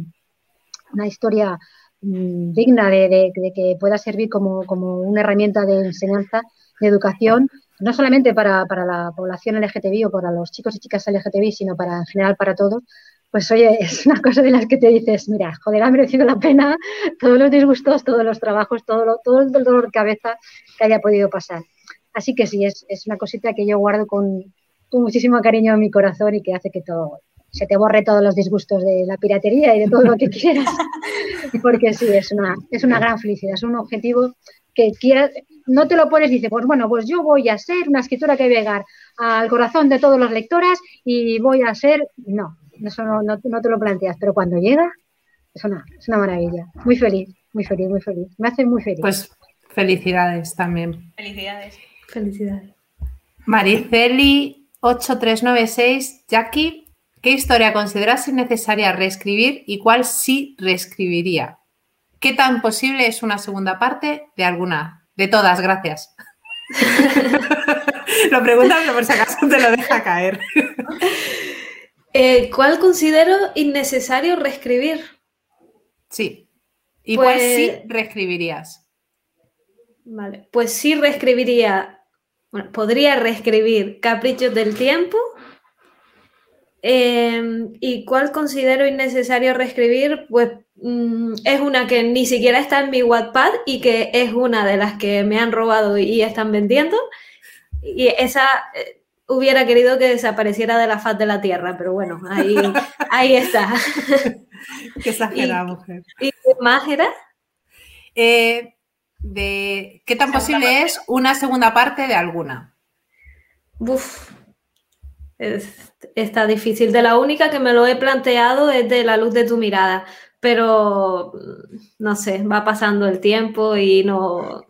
una historia mm, digna de, que pueda servir como, una herramienta de enseñanza, de educación, no solamente para, la población LGTBI o para los chicos y chicas LGTBI, sino para en general para todos, pues oye, es una cosa de las que te dices, mira, joder, ha merecido la pena todos los disgustos, todos los trabajos, todo, todo el dolor de cabeza que haya podido pasar. Así que sí, es, una cosita que yo guardo con, muchísimo cariño en mi corazón y que hace que todo se te borre todos los disgustos de la piratería y de todo lo que quieras. Porque sí, es una, es una gran felicidad, es un objetivo que quieras, no te lo pones y dices, pues bueno, pues yo voy a ser una escritora que va a llegar al corazón de todos los lectoras y voy a ser, no, eso no, te lo planteas, pero cuando llega es una, es una maravilla. Muy feliz, muy feliz, muy feliz. Me hace muy feliz. Pues felicidades también. Felicidades. Felicidades. Mariceli 8396, Jackie, ¿qué historia consideras innecesaria reescribir y cuál sí reescribiría? ¿Qué tan posible es una segunda parte de alguna? De todas, gracias. lo preguntas, pero por si acaso te lo deja caer. Eh, ¿Cuál considero innecesario reescribir? Sí. ¿Y cuál sí pues reescribirías? Vale, pues sí reescribiría, bueno, podría reescribir Caprichos del Tiempo. Em, ¿Y cuál considero innecesario reescribir? Pues mm, es una que ni siquiera está en mi Wattpad y que es una de las que me han robado y están vendiendo. Y esa eh, hubiera querido que desapareciera de la faz de la tierra, pero bueno, ahí, ahí está. Qué exagerada, mujer. ¿Y qué más era? Eh, de, ¿Qué tan posible es una segunda parte de alguna? Uf, está difícil. De la única que me lo he planteado es de la luz de tu mirada, pero no sé, va pasando el tiempo y no...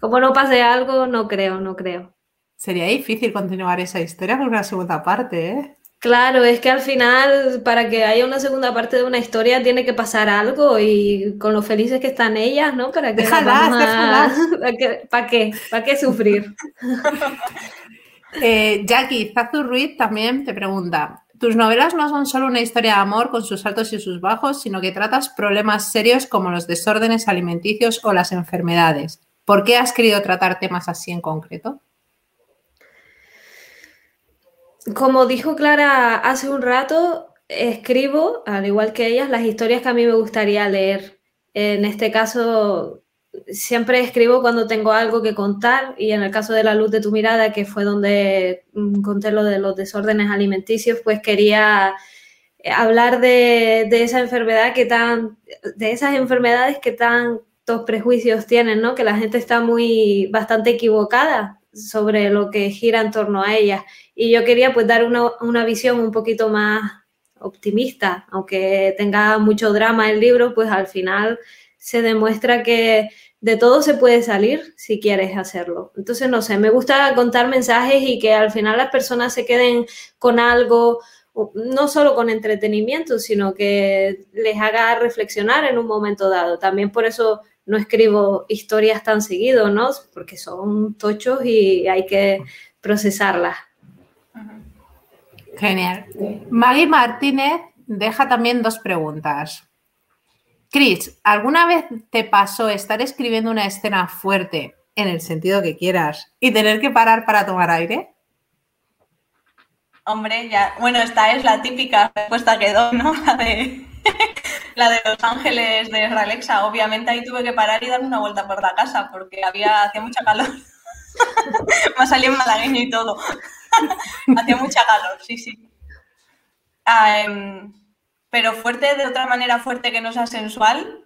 Como no pase algo, no creo, no creo. Sería difícil continuar esa historia con una segunda parte, ¿eh? Claro, es que al final, para que haya una segunda parte de una historia, tiene que pasar algo y con lo felices que están ellas, ¿no? Para que déjalas, ¿Para qué? ¿Para qué sufrir? eh, Jackie, Zazu Ruiz también te pregunta, tus novelas no son solo una historia de amor con sus altos y sus bajos, sino que tratas problemas serios como los desórdenes alimenticios o las enfermedades. ¿Por qué has querido tratar temas así en concreto? Como dijo Clara hace un rato, escribo, al igual que ellas, las historias que a mí me gustaría leer. En este caso, siempre escribo cuando tengo algo que contar y en el caso de La luz de tu mirada, que fue donde mm, conté lo de los desórdenes alimenticios, pues quería hablar de, esa enfermedad que tan, de esas enfermedades que prejuicios tienen, ¿no? Que la gente está muy, bastante equivocada sobre lo que gira en torno a ellas y yo quería pues dar una, visión un poquito más optimista, aunque tenga mucho drama el libro, pues al final se demuestra que de todo se puede salir si quieres hacerlo. Entonces, no sé, me gusta contar mensajes y que al final las personas se queden con algo, no solo con entretenimiento, sino que les haga reflexionar en un momento dado. También por eso no escribo historias tan seguido, ¿no? Porque son tochos y hay que procesarlas. Genial. Maggie Martínez deja también dos preguntas. Chris, ¿alguna vez te pasó estar escribiendo una escena fuerte, en el sentido que quieras, y tener que parar para tomar aire? Hombre, ya, bueno, esta es la típica respuesta que doy, ¿no? La de, la de Los Ángeles de Ralexa. Obviamente ahí tuve que parar y darme una vuelta por la casa porque había, hacía mucha calor. Me salió en malagueño y todo. Hacía mucha calor, sí, sí. Ah, em, pero fuerte de otra manera fuerte que no sea sensual,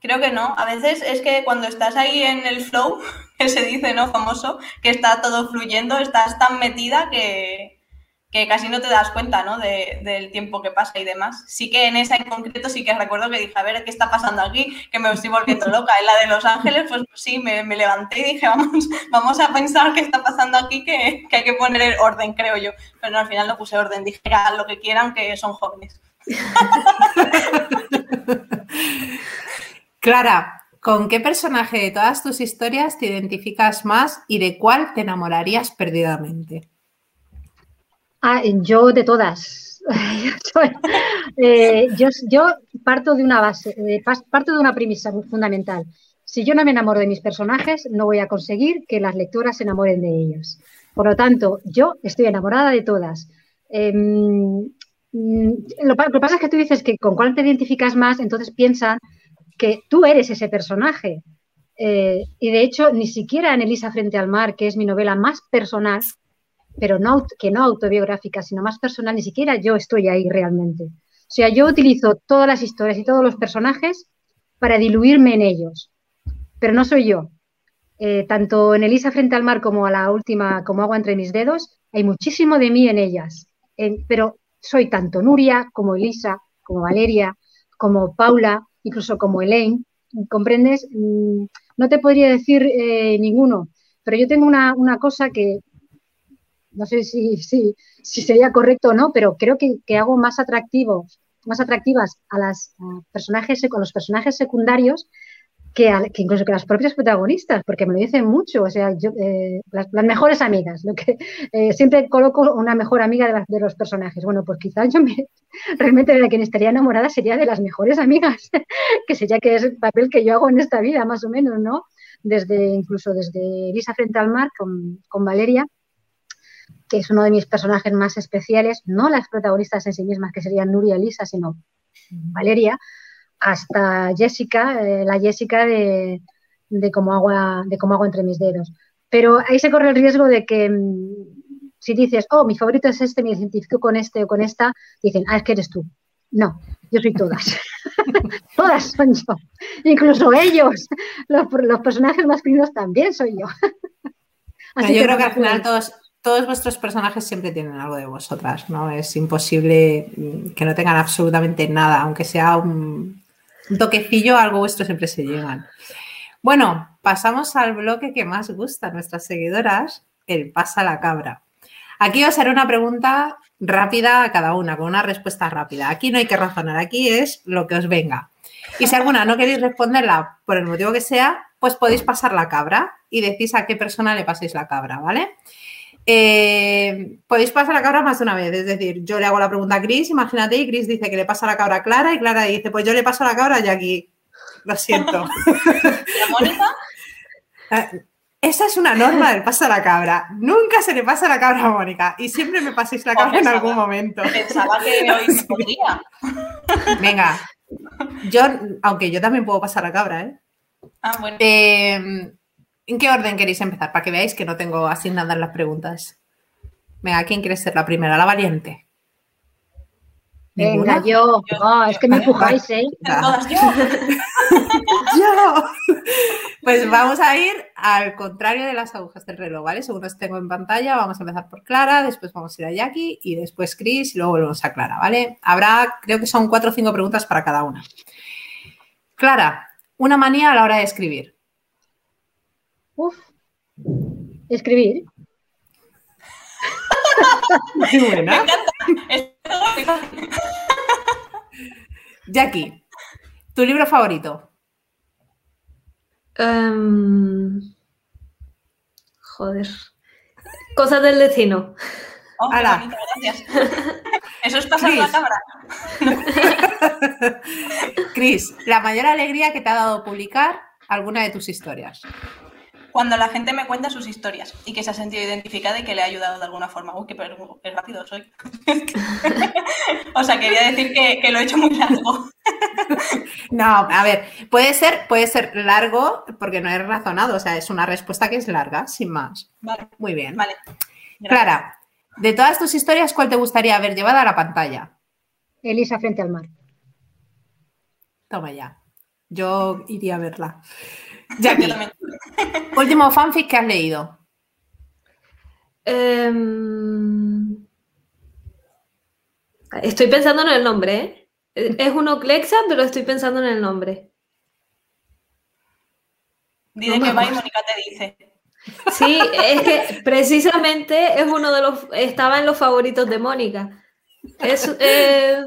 creo que no. A veces es que cuando estás ahí en el flow, que se dice, ¿no? Famoso, que está todo fluyendo, estás tan metida que, que casi no te das cuenta ¿no? del tiempo que pasa y demás. Sí que en esa en concreto sí que recuerdo que dije, a ver, ¿qué está pasando aquí? Que me estoy volviendo loca. En la de Los Ángeles, pues sí, me, levanté y dije, vamos, vamos a pensar qué está pasando aquí, que, hay que poner orden, creo yo. Pero no, al final no puse orden, dije, hagan lo que quieran, que son jóvenes. Clara, ¿Con qué personaje de todas tus historias te identificas más y de cuál te enamorarías perdidamente? Ah, yo de todas. Eh, yo, parto de una base, eh, parto de una premisa fundamental. Si yo no me enamoro de mis personajes, no voy a conseguir que las lectoras se enamoren de ellos. Por lo tanto, yo estoy enamorada de todas. Em, mm, lo, que pasa es que tú dices que con cuál te identificas más, entonces piensan que tú eres ese personaje. Eh, y de hecho, ni siquiera en Elisa frente al mar, que es mi novela más personal, pero no, que no autobiográfica, sino más personal, ni siquiera yo estoy ahí realmente. O sea, yo utilizo todas las historias y todos los personajes para diluirme en ellos, pero no soy yo. Eh, tanto en Elisa frente al mar como a la última, como agua entre mis dedos, hay muchísimo de mí en ellas, pero soy tanto Nuria como Elisa, como Valeria, como Paula, incluso como Elaine, ¿comprendes? Mm, no te podría decir eh, ninguno, pero yo tengo una, una cosa que no sé si, si, sería correcto o no, pero creo que, hago más atractivos, más atractivas a las personajes, con los personajes secundarios que, incluso que las propias protagonistas, porque me lo dicen mucho, o sea, yo, eh, las, mejores amigas, lo que eh, siempre coloco una mejor amiga de, los personajes. Bueno, pues quizás yo me, realmente de la quien estaría enamorada sería de las mejores amigas, que sería que es el papel que yo hago en esta vida, más o menos, ¿no? Desde, incluso desde Elisa frente al mar con, con Valeria, que es uno de mis personajes más especiales, no las protagonistas en sí mismas, que serían Nuria y Lisa, sino Valeria, hasta Jessica, eh, la Jessica de, como agua, de como agua entre mis dedos. Pero ahí se corre el riesgo de que mm, si dices, oh, mi favorito es este, me identifico con este o con esta, dicen, ah, es que eres tú. No, yo soy todas. todas son yo. Incluso ellos, los, personajes masculinos también soy yo. Así yo creo que al final todos, todos vuestros personajes siempre tienen algo de vosotras, ¿no? Es imposible mm, que no tengan absolutamente nada, aunque sea un, toquecillo, algo vuestro siempre se llegan. Bueno, pasamos al bloque que más gusta a nuestras seguidoras, el pasa la cabra. Aquí os haré una pregunta rápida a cada una, con una respuesta rápida. Aquí no hay que razonar, aquí es lo que os venga. Y si alguna no queréis responderla por el motivo que sea, pues podéis pasar la cabra y decís a qué persona le paséis la cabra, ¿vale? Eh, podéis pasar la cabra más de una vez. Es decir, yo le hago la pregunta a Chris, imagínate, y Chris dice que le pasa la cabra a Clara, y Clara dice, pues yo le paso la cabra a Jackie. Lo siento. ¿La Mónica? Ah, esa es una norma del pasa la cabra. Nunca se le pasa la cabra a Mónica. Y siempre me paséis la cabra en algún momento. Pensaba que hoy podría. Venga. Yo, aunque yo también puedo pasar la cabra, ¿eh? Ah, bueno. Eh, ¿En qué orden queréis empezar? Para que veáis que no tengo asignadas las preguntas. Venga, ¿quién quiere ser la primera? La valiente. Venga, yo. Oh, es que me empujáis, ¿eh? Todas yo. yo. Pues vamos a ir al contrario de las agujas del reloj, ¿vale? Según os tengo en pantalla, vamos a empezar por Clara, después vamos a ir a Jackie y después Chris y luego volvemos a Clara, ¿vale? Habrá, creo que son cuatro o cinco preguntas para cada una. Clara, una manía a la hora de escribir. Uf, escribir. Muy buena. Jackie, ¿tu libro favorito? Um, joder. Cosas del destino. Oh, gracias. Eso es pasar la cámara. Cris, la mayor alegría que te ha dado publicar alguna de tus historias cuando la gente me cuenta sus historias y que se ha sentido identificada y que le ha ayudado de alguna forma. Uy, qué, rápido soy. o sea, quería decir que, lo he hecho muy largo. no, a ver, puede ser, puede ser largo porque no es razonado, o sea, es una respuesta que es larga, sin más. Vale. Muy bien. Vale. Clara, de todas tus historias, ¿cuál te gustaría haber llevado a la pantalla? Elisa frente al mar. Toma ya. Yo iría a verla. Jackie, último fanfic que has leído. Em, estoy pensando en el nombre, ¿eh? Es uno Clexa, pero estoy pensando en el nombre. Dice que va y Mónica te dice. Sí, es que precisamente es uno de los. Estaba en los favoritos de Mónica. Eh,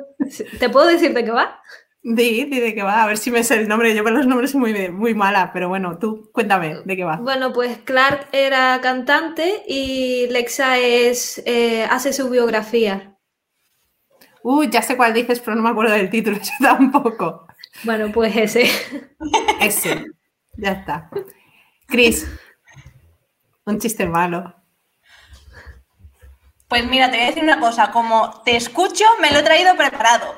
¿Te puedo decir de qué va? Di, di de qué va, a ver si me sé el nombre. Yo con los nombres soy muy, muy mala, pero bueno, tú cuéntame de qué va. Bueno, pues Clark era cantante y Lexa es, eh, hace su biografía. Uy, ya sé cuál dices, pero no me acuerdo del título, yo tampoco. Bueno, pues ese. Ese, ya está. Cris, un chiste malo. Pues mira, te voy a decir una cosa, como te escucho, me lo he traído preparado.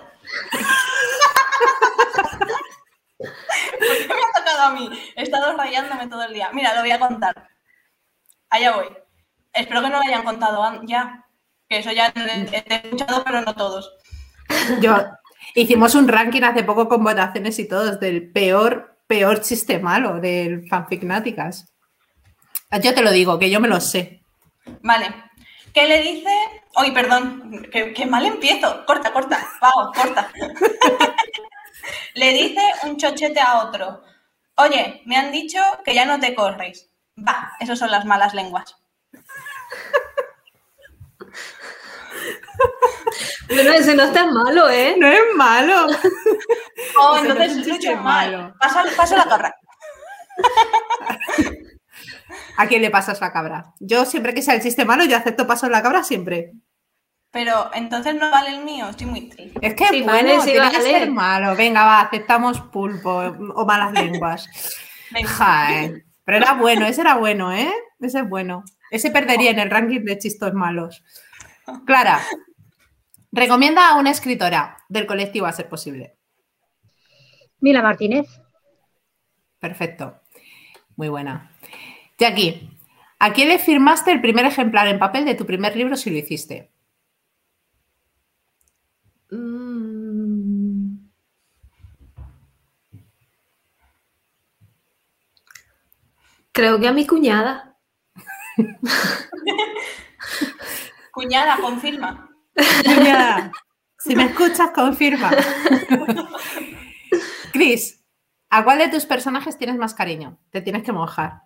¿Por qué me ha tocado a mí? He estado rayándome todo el día. Mira, lo voy a contar. Allá voy. Espero que no lo hayan contado ya. Que eso ya he escuchado, pero no todos. Yo hicimos un ranking hace poco con votaciones y todos del peor, peor chiste malo del fanficnáticas. Yo te lo digo, que yo me lo sé. Vale. ¿Qué le dice? Uy, perdón, que, que mal empiezo. Corta, corta. Pau, corta. le dice un chochete a otro. Oye, me han dicho que ya no te corres. Va, esas son las malas lenguas. Bueno, ese no está malo, ¿eh? No es malo. Oh, Ese no entonces es un es chiste mucho mal. malo. Pasa, pasa la cabra. ¿A quién le pasas la cabra? Yo siempre que sea el chiste malo, yo acepto paso la cabra siempre. Pero entonces no vale el mío, estoy muy triste. Es que Sí, bueno, vale, sí tiene que ser malo. Venga, va, aceptamos pulpo o malas lenguas. Venga. Jae. Pero era bueno, ese era bueno, ¿eh? Ese es bueno. Ese perdería en el ranking de chistos malos. Clara, recomienda a una escritora del colectivo a ser posible. Mila Martínez. Perfecto. Muy buena. Jackie, ¿a quién le firmaste el primer ejemplar en papel de tu primer libro si lo hiciste? Mm. Creo que a mi cuñada. Cuñada, confirma. Cuñada, si me escuchas, confirma. Cris, ¿a cuál de tus personajes tienes más cariño? Te tienes que mojar.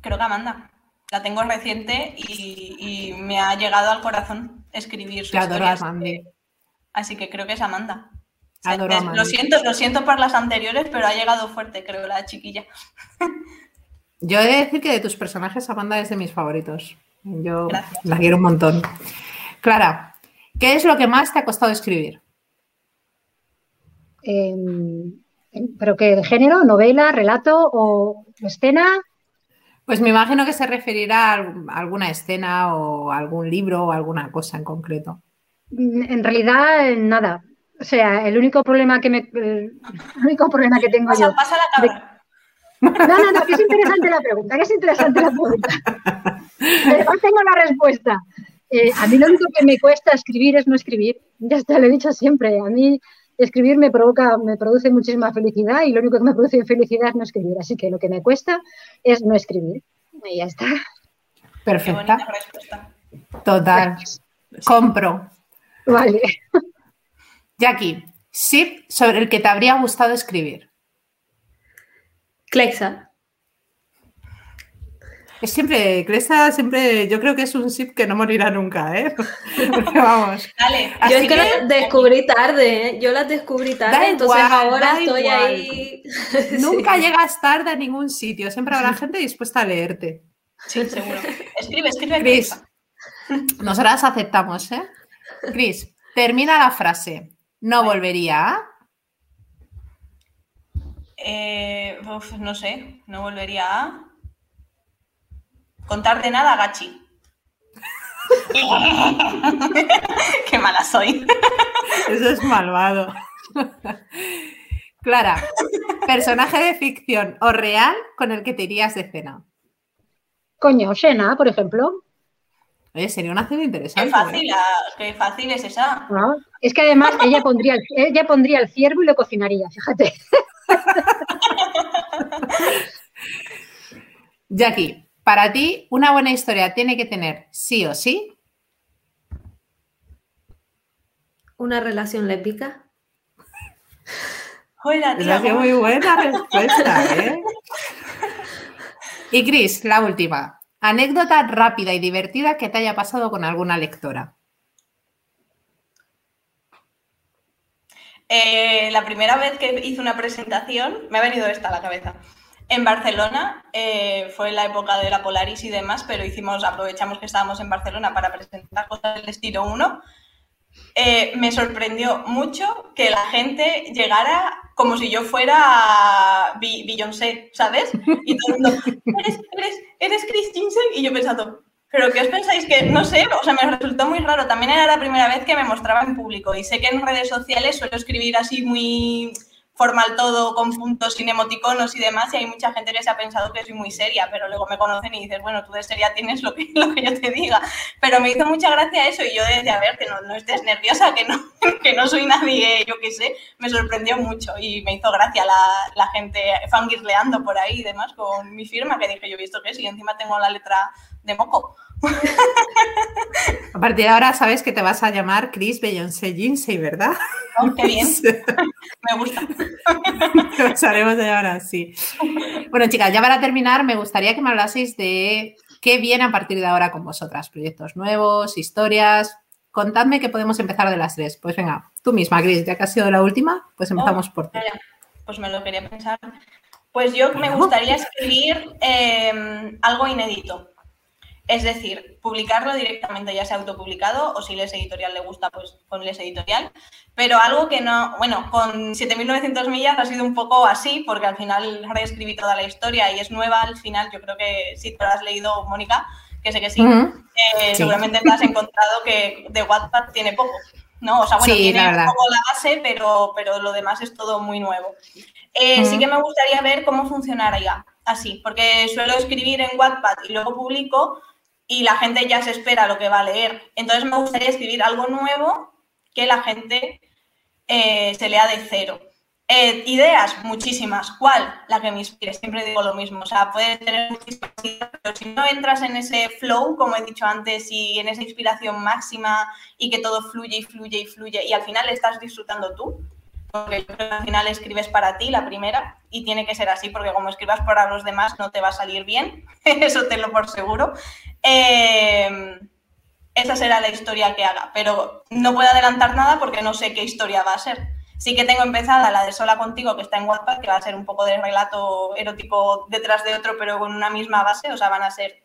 Creo que Amanda. La tengo reciente y, y me ha llegado al corazón escribir su historia, a así que- creo que es Amanda. Adoro a. Lo siento, lo siento por las anteriores, pero ha llegado fuerte, creo, la chiquilla. Yo he de decir que de tus personajes, Amanda es de mis favoritos. Yo Gracias. la quiero un montón. Clara, ¿qué es lo que más te ha costado escribir? Eh, ¿Pero qué? ¿De género? ¿Novela? ¿Relato? ¿O escena? Pues me imagino que se referirá a alguna escena o algún libro o alguna cosa en concreto. Mm, En realidad, eh, nada. O sea, el único problema que me, el único problema que tengo yo. Pasa, pasa la cabra. No, no, no, que es interesante la pregunta, que es interesante la pregunta. Además tengo la respuesta. Eh, a mí lo único que me cuesta escribir es no escribir. Ya está, lo he dicho siempre. A mí escribir me provoca, me produce muchísima felicidad y lo único que me produce felicidad es no escribir. Así que lo que me cuesta es no escribir. Y ya está. Perfecta. Total. Compro. Vale. Jackie, ship sobre el que te habría gustado escribir. Clexa. Es siempre, Cresta, siempre, yo creo que es un ship que no morirá nunca, ¿eh? Porque vamos. Dale. Yo es que las descubrí tarde, ¿eh? Yo las descubrí tarde, entonces igual, ahora estoy igual. ahí. Nunca llegas tarde a ningún sitio. Siempre habrá gente dispuesta a leerte. Sí, seguro. Escribe, escribe. Cris, Cris. nosotras aceptamos, ¿eh? Cris, termina la frase. No volvería a. Eh, uf, no sé, no volvería a contar de nada, Gachi. Qué mala soy. Eso es malvado. Clara, personaje de ficción o real con el que te irías de cena. Coño, Xena, por ejemplo. Oye, sería una cena Qué interesante. ¿eh? fácil, ah, qué fácil es esa. ¿no? Es que además ella pondría, el, ella pondría el ciervo y lo cocinaría, fíjate. Jackie, para ti, una buena historia tiene que tener sí o sí. Una relación lésbica. Hola, tía, ha sido ¿cómo- muy buena respuesta, ¿eh? Y Cris, la última. Anécdota rápida y divertida que te haya pasado con alguna lectora. Eh, la primera vez que hice una presentación, me ha venido esta a la cabeza. En Barcelona, eh, fue la época de la Polaris y demás, pero hicimos, aprovechamos que estábamos en Barcelona para presentar cosas del estilo 1. Eh, me sorprendió mucho que la gente llegara como si yo fuera Beyoncé, ¿sabes? Y todo el mundo, ¿eres, eres, eres Christine Y yo pensando, ¿pero qué os pensáis que, no sé, o sea, me resultó muy raro. También era la primera vez que me mostraba en público y sé que en redes sociales suelo escribir así muy formal todo, con puntos, sin emoticonos y demás, y hay mucha gente que se ha pensado que soy muy seria, pero luego me conocen y dices, bueno, tú de seria tienes lo que, lo que yo te diga. Pero me hizo mucha gracia eso y yo decía, a ver, que no, no estés nerviosa, que no, que no soy nadie, yo qué sé, me sorprendió mucho y me hizo gracia la, la gente fangirleando por ahí y demás con mi firma, que dije, yo he visto que sí, encima tengo la letra de moco. A partir de ahora sabes que te vas a llamar Chris Beyoncé Jinsey, ¿verdad? Oh, qué bien. me gusta. Nos haremos de ahora así. Bueno, chicas, ya para terminar, me gustaría que me hablaseis de qué viene a partir de ahora con vosotras. Proyectos nuevos, historias. Contadme que podemos empezar de las tres. Pues venga, tú misma, Chris, ya que has sido la última, pues empezamos oh, por ti. Pues me lo quería pensar. Pues yo me gustaría escribir eh, algo inédito. Es decir, publicarlo directamente, ya sea autopublicado o si les editorial le gusta, pues con les editorial. Pero algo que no, bueno, con 7.900 millas ha sido un poco así, porque al final reescribí toda la historia y es nueva al final. Yo creo que si te lo has leído, Mónica, que sé que sí, eh, seguramente te has encontrado que de Wattpad tiene poco. ¿no? O sea, bueno, tiene un poco la base, pero, pero lo demás es todo muy nuevo. Eh, sí que me gustaría ver cómo funcionaría así, porque suelo escribir en Wattpad y luego publico, y la gente ya se espera lo que va a leer. Entonces me gustaría escribir algo nuevo que la gente eh, se lea de cero. Eh, ideas, muchísimas. ¿Cuál? La que me inspire. Siempre digo lo mismo. O sea, puedes tener muchísimas ideas, pero si no entras en ese flow, como he dicho antes, y en esa inspiración máxima y que todo fluye y fluye y fluye y al final estás disfrutando tú, porque yo creo que al final escribes para ti la primera y tiene que ser así, porque como escribas para los demás no te va a salir bien, eso te lo por seguro. Eh, esa será la historia que haga, pero no puedo adelantar nada porque no sé qué historia va a ser. Sí que tengo empezada la de Sola Contigo, que está en WhatsApp, que va a ser un poco de relato erótico detrás de otro, pero con una misma base, o sea, van a ser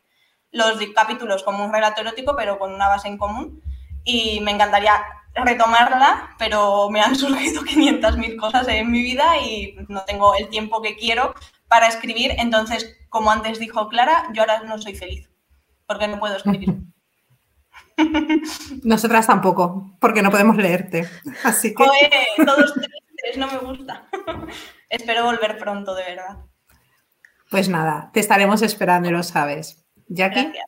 los capítulos como un relato erótico, pero con una base en común. Y me encantaría retomarla, pero me han surgido 500.000 cosas en mi vida y no tengo el tiempo que quiero para escribir. Entonces, como antes dijo Clara, yo ahora no soy feliz porque no puedo escribir. Nosotras tampoco, porque no podemos leerte. Así que. todos tristes, no me gusta. Espero volver pronto, de verdad. Pues nada, te estaremos esperando y lo sabes. Jackie. Gracias.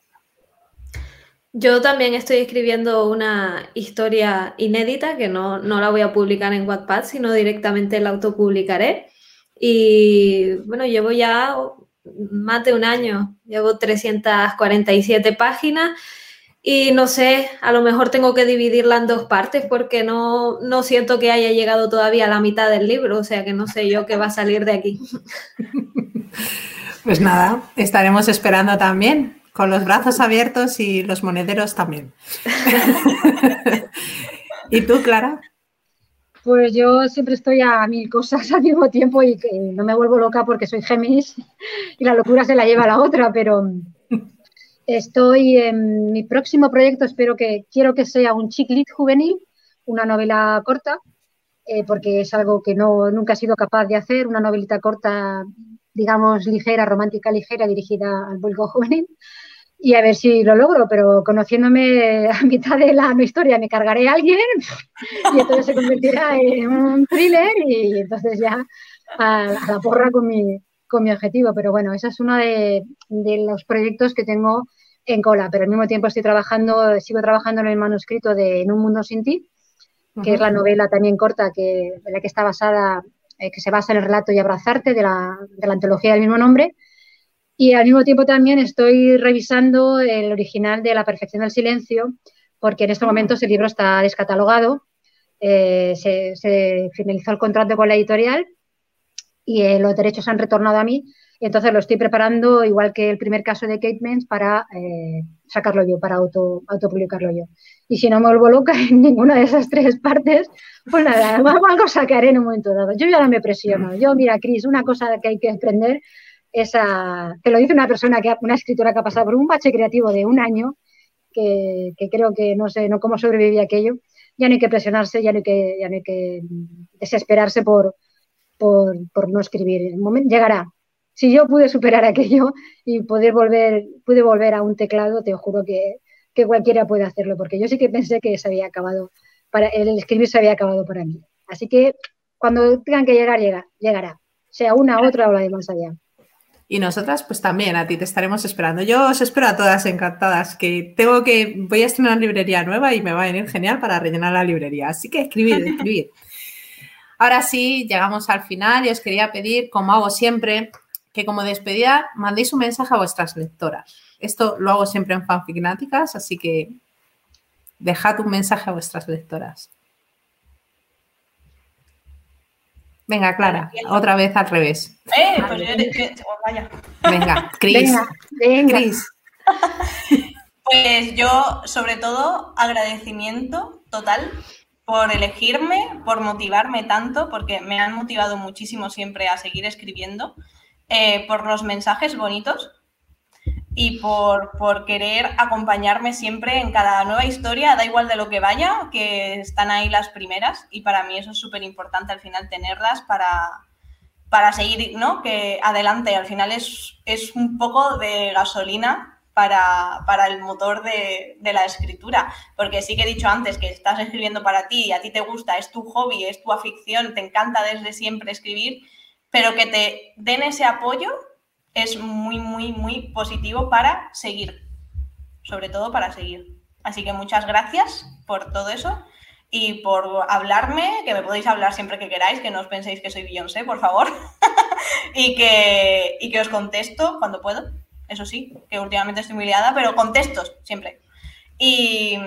Yo también estoy escribiendo una historia inédita que no, no, la voy a publicar en Wattpad, sino directamente la autopublicaré. Y bueno, llevo ya más de un año, llevo 347 páginas y no sé, a lo mejor tengo que dividirla en dos partes porque no, no siento que haya llegado todavía a la mitad del libro, o sea que no sé yo qué va a salir de aquí. Pues nada, estaremos esperando también con los brazos abiertos y los monederos también. ¿Y tú, Clara? Pues yo siempre estoy a mil cosas al mismo tiempo y que no me vuelvo loca porque soy Géminis y la locura se la lleva a la otra, pero estoy en mi próximo proyecto, espero que quiero que sea un chick lit juvenil, una novela corta, eh, porque es algo que no, nunca he sido capaz de hacer, una novelita corta, digamos, ligera, romántica ligera, dirigida al público juvenil y a ver si lo logro, pero conociéndome a mitad de la historia me cargaré a alguien y entonces se convertirá en un thriller y entonces ya a, la porra con mi, con mi objetivo. Pero bueno, ese es uno de, los proyectos que tengo en cola, pero al mismo tiempo estoy trabajando, sigo trabajando en el manuscrito de En un mundo sin ti, que es la novela también corta que, en la que está basada, eh, que se basa en el relato y abrazarte de la, de la antología del mismo nombre y al mismo tiempo también estoy revisando el original de La Perfección del Silencio, porque en este momento ese libro está descatalogado. Eh, se, finalizó el contrato con la editorial y eh, los derechos han retornado a mí. entonces lo estoy preparando, igual que el primer caso de Kate Mens, para eh, sacarlo yo, para auto, autopublicarlo yo. Y si no me vuelvo loca en ninguna de esas tres partes, pues nada, algo sacaré en un momento dado. Yo ya no me presiono. Yo, mira, Cris, una cosa que hay que aprender es a, te lo dice una persona, que una escritora que ha pasado por un bache creativo de un año, que, creo que no sé no cómo sobrevivía aquello, ya no hay que presionarse, ya no hay que, ya no hay que desesperarse por, por, no escribir. Llegará, si yo pude superar aquello y poder volver, pude volver a un teclado, te juro que, cualquiera puede hacerlo, porque yo sí que pensé que se había acabado, para, el escribir se había acabado para mí. Así que cuando tengan que llegar, llega, llegará, sea una, otra o la de más allá. Y nosotras, pues también a ti te estaremos esperando. Yo os espero a todas encantadas, que tengo que, voy a estrenar una librería nueva y me va a venir genial para rellenar la librería. Así que escribid, escribid. Ahora sí, llegamos al final y os quería pedir, como hago siempre, que como despedida mandéis un mensaje a vuestras lectoras. Esto lo hago siempre en fanficnáticas, así que dejad un mensaje a vuestras lectoras. Venga, Clara, otra vez al revés. Eh, pues yo, oh, vaya. Venga, Cris. Venga, Pues yo, sobre todo, agradecimiento total por elegirme, por motivarme tanto, porque me han motivado muchísimo siempre a seguir escribiendo. Eh, por los mensajes bonitos y por, querer acompañarme siempre en cada nueva historia, da igual de lo que vaya, que están ahí las primeras y para mí eso es súper importante al final tenerlas para, para seguir, ¿no? Que adelante, al final es, es un poco de gasolina para, el motor de, de, la escritura. Porque sí que he dicho antes que estás escribiendo para ti a ti te gusta, es tu hobby, es tu afición, te encanta desde siempre escribir pero que te den ese apoyo es muy, muy, muy positivo para seguir, sobre todo para seguir. Así que muchas gracias por todo eso y por hablarme, que me podéis hablar siempre que queráis, que no os penséis que soy Beyoncé, por favor, y, que, y que os contesto cuando puedo. Eso sí, que últimamente estoy muy liada, pero contesto siempre y,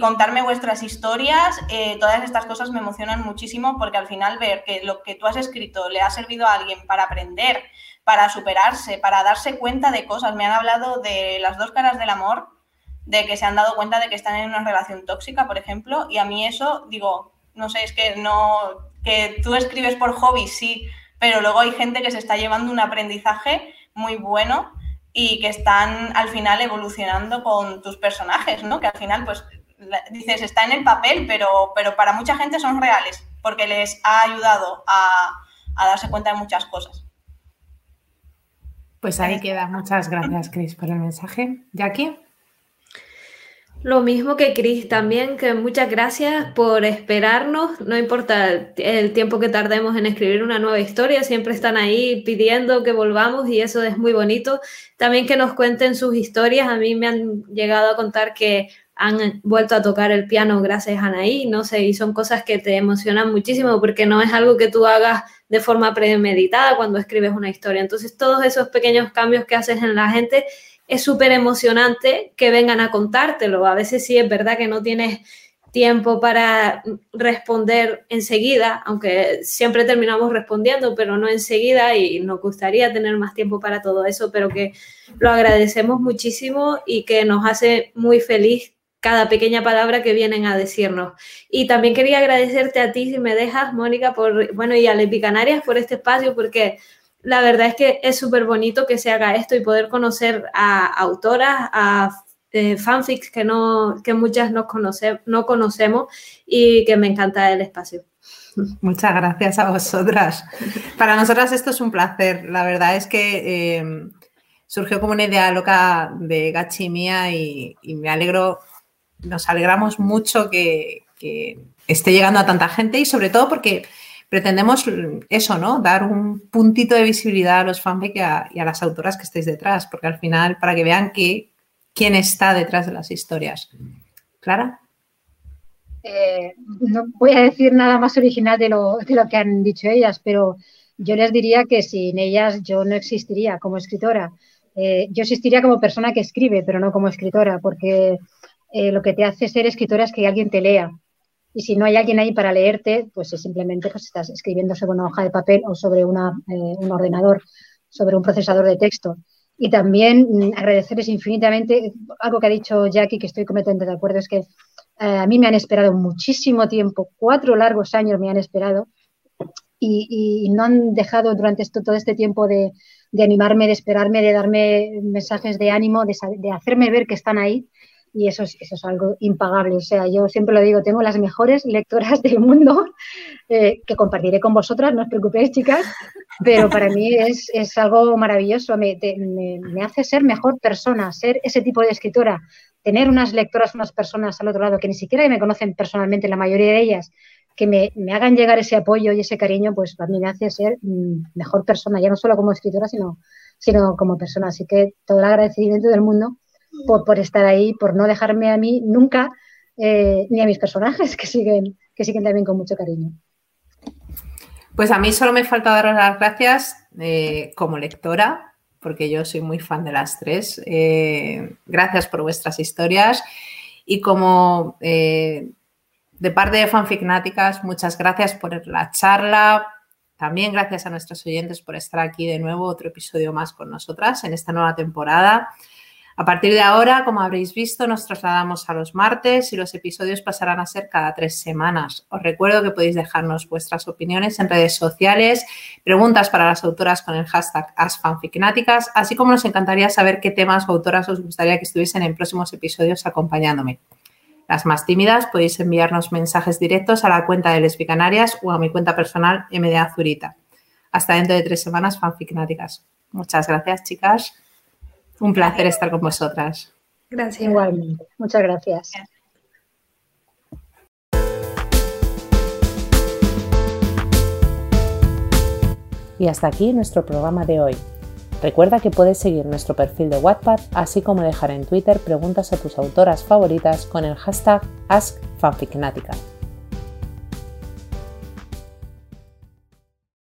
contarme vuestras historias. Eh, todas estas cosas me emocionan muchísimo porque al final ver que lo que tú has escrito le ha servido a alguien para aprender, para superarse, para darse cuenta de cosas. Me han hablado de las dos caras del amor, de que se han dado cuenta de que están en una relación tóxica, por ejemplo, y a mí eso, digo, no sé, es que no, que tú escribes por hobby, sí, pero luego hay gente que se está llevando un aprendizaje muy bueno y que están al final evolucionando con tus personajes, ¿no? Que al final, pues, dices, está en el papel, pero, pero para mucha gente son reales, porque les ha ayudado a, darse cuenta de muchas cosas. Pues ahí queda. Muchas gracias, Cris, por el mensaje. Jackie. Lo mismo que Cris también, que muchas gracias por esperarnos, no importa el, tiempo que tardemos en escribir una nueva historia, siempre están ahí pidiendo que volvamos y eso es muy bonito. También que nos cuenten sus historias, a mí me han llegado a contar que han vuelto a tocar el piano gracias a Anaí, no sé, y son cosas que te emocionan muchísimo porque no es algo que tú hagas de forma premeditada cuando escribes una historia. Entonces todos esos pequeños cambios que haces en la gente es súper emocionante que vengan a contártelo. A veces sí es verdad que no tienes tiempo para responder enseguida, aunque siempre terminamos respondiendo, pero no enseguida y nos gustaría tener más tiempo para todo eso, pero que lo agradecemos muchísimo y que nos hace muy feliz cada pequeña palabra que vienen a decirnos. Y también quería agradecerte a ti, si me dejas, Mónica, por, bueno, y a Lepi Canarias por este espacio, porque la verdad es que es súper bonito que se haga esto y poder conocer a autoras, a eh, fanfics que, no, que muchas no, no conocemos y que me encanta el espacio. Muchas gracias a vosotras. Para nosotras esto es un placer. La verdad es que eh, surgió como una idea loca de Gachi mía y, me alegro, nos alegramos mucho que, esté llegando a tanta gente y sobre todo porque pretendemos eso, ¿no? Dar un puntito de visibilidad a los fanfic y a, las autoras que estéis detrás, porque al final, para que vean quién está detrás de las historias. ¿Clara? Eh, no voy a decir nada más original de lo, de lo que han dicho ellas, pero yo les diría que sin ellas yo no existiría como escritora. Eh, yo existiría como persona que escribe, pero no como escritora, porque eh, lo que te hace ser escritora es que alguien te lea. Y si no hay alguien ahí para leerte, pues simplemente pues, estás escribiendo sobre una hoja de papel o sobre una, eh, un ordenador. sobre un procesador de texto. Y también mm, agradecerles infinitamente, algo que ha dicho Jackie, que estoy completamente de acuerdo, es que eh, a mí me han esperado muchísimo tiempo, cuatro largos años me han esperado y, no han dejado durante todo este tiempo de, animarme, de esperarme, de darme mensajes de ánimo, de hacerme ver que están ahí y eso es, eso es algo impagable. O sea, yo siempre lo digo, tengo las mejores lectoras del mundo eh, que compartiré con vosotras, no os preocupéis, chicas, pero para mí es, es algo maravilloso, me, me, hace ser mejor persona, ser ese tipo de escritora, tener unas lectoras, unas personas al otro lado que ni siquiera me conocen personalmente, la mayoría de ellas, que me, me hagan llegar ese apoyo y ese cariño, pues para mí me hace ser mm, mejor persona, ya no solo como escritora, sino, sino como persona. Así que todo el agradecimiento del mundo por, estar ahí, por no dejarme a mí nunca, eh, ni a mis personajes que siguen, que siguen también con mucho cariño. Pues a mí solo me falta daros las gracias eh, como lectora, porque yo soy muy fan de las tres. Eh, gracias por vuestras historias. Y como de parte de Fanficnáticas, muchas gracias por la charla. También gracias a nuestros oyentes por estar aquí de nuevo, otro episodio más con nosotras en esta nueva temporada. A partir de ahora, como habréis visto, nos trasladamos a los martes y los episodios pasarán a ser cada tres semanas. Os recuerdo que podéis dejarnos vuestras opiniones en redes sociales, preguntas para las autoras con el hashtag AsFanficnáticas, así como nos encantaría saber qué temas o autoras os gustaría que estuviesen en próximos episodios acompañándome. Las más tímidas podéis enviarnos mensajes directos a la cuenta de Lesbicanarias o a mi cuenta personal MDA Zurita. Hasta dentro de tres semanas, fanficnáticas. Muchas gracias, chicas. Un placer estar con vosotras. Gracias. Igualmente. Muchas gracias. Y hasta aquí nuestro programa de hoy. Recuerda que puedes seguir nuestro perfil de Wattpad, así como dejar en Twitter preguntas a tus autoras favoritas con el hashtag AskFanficnatica.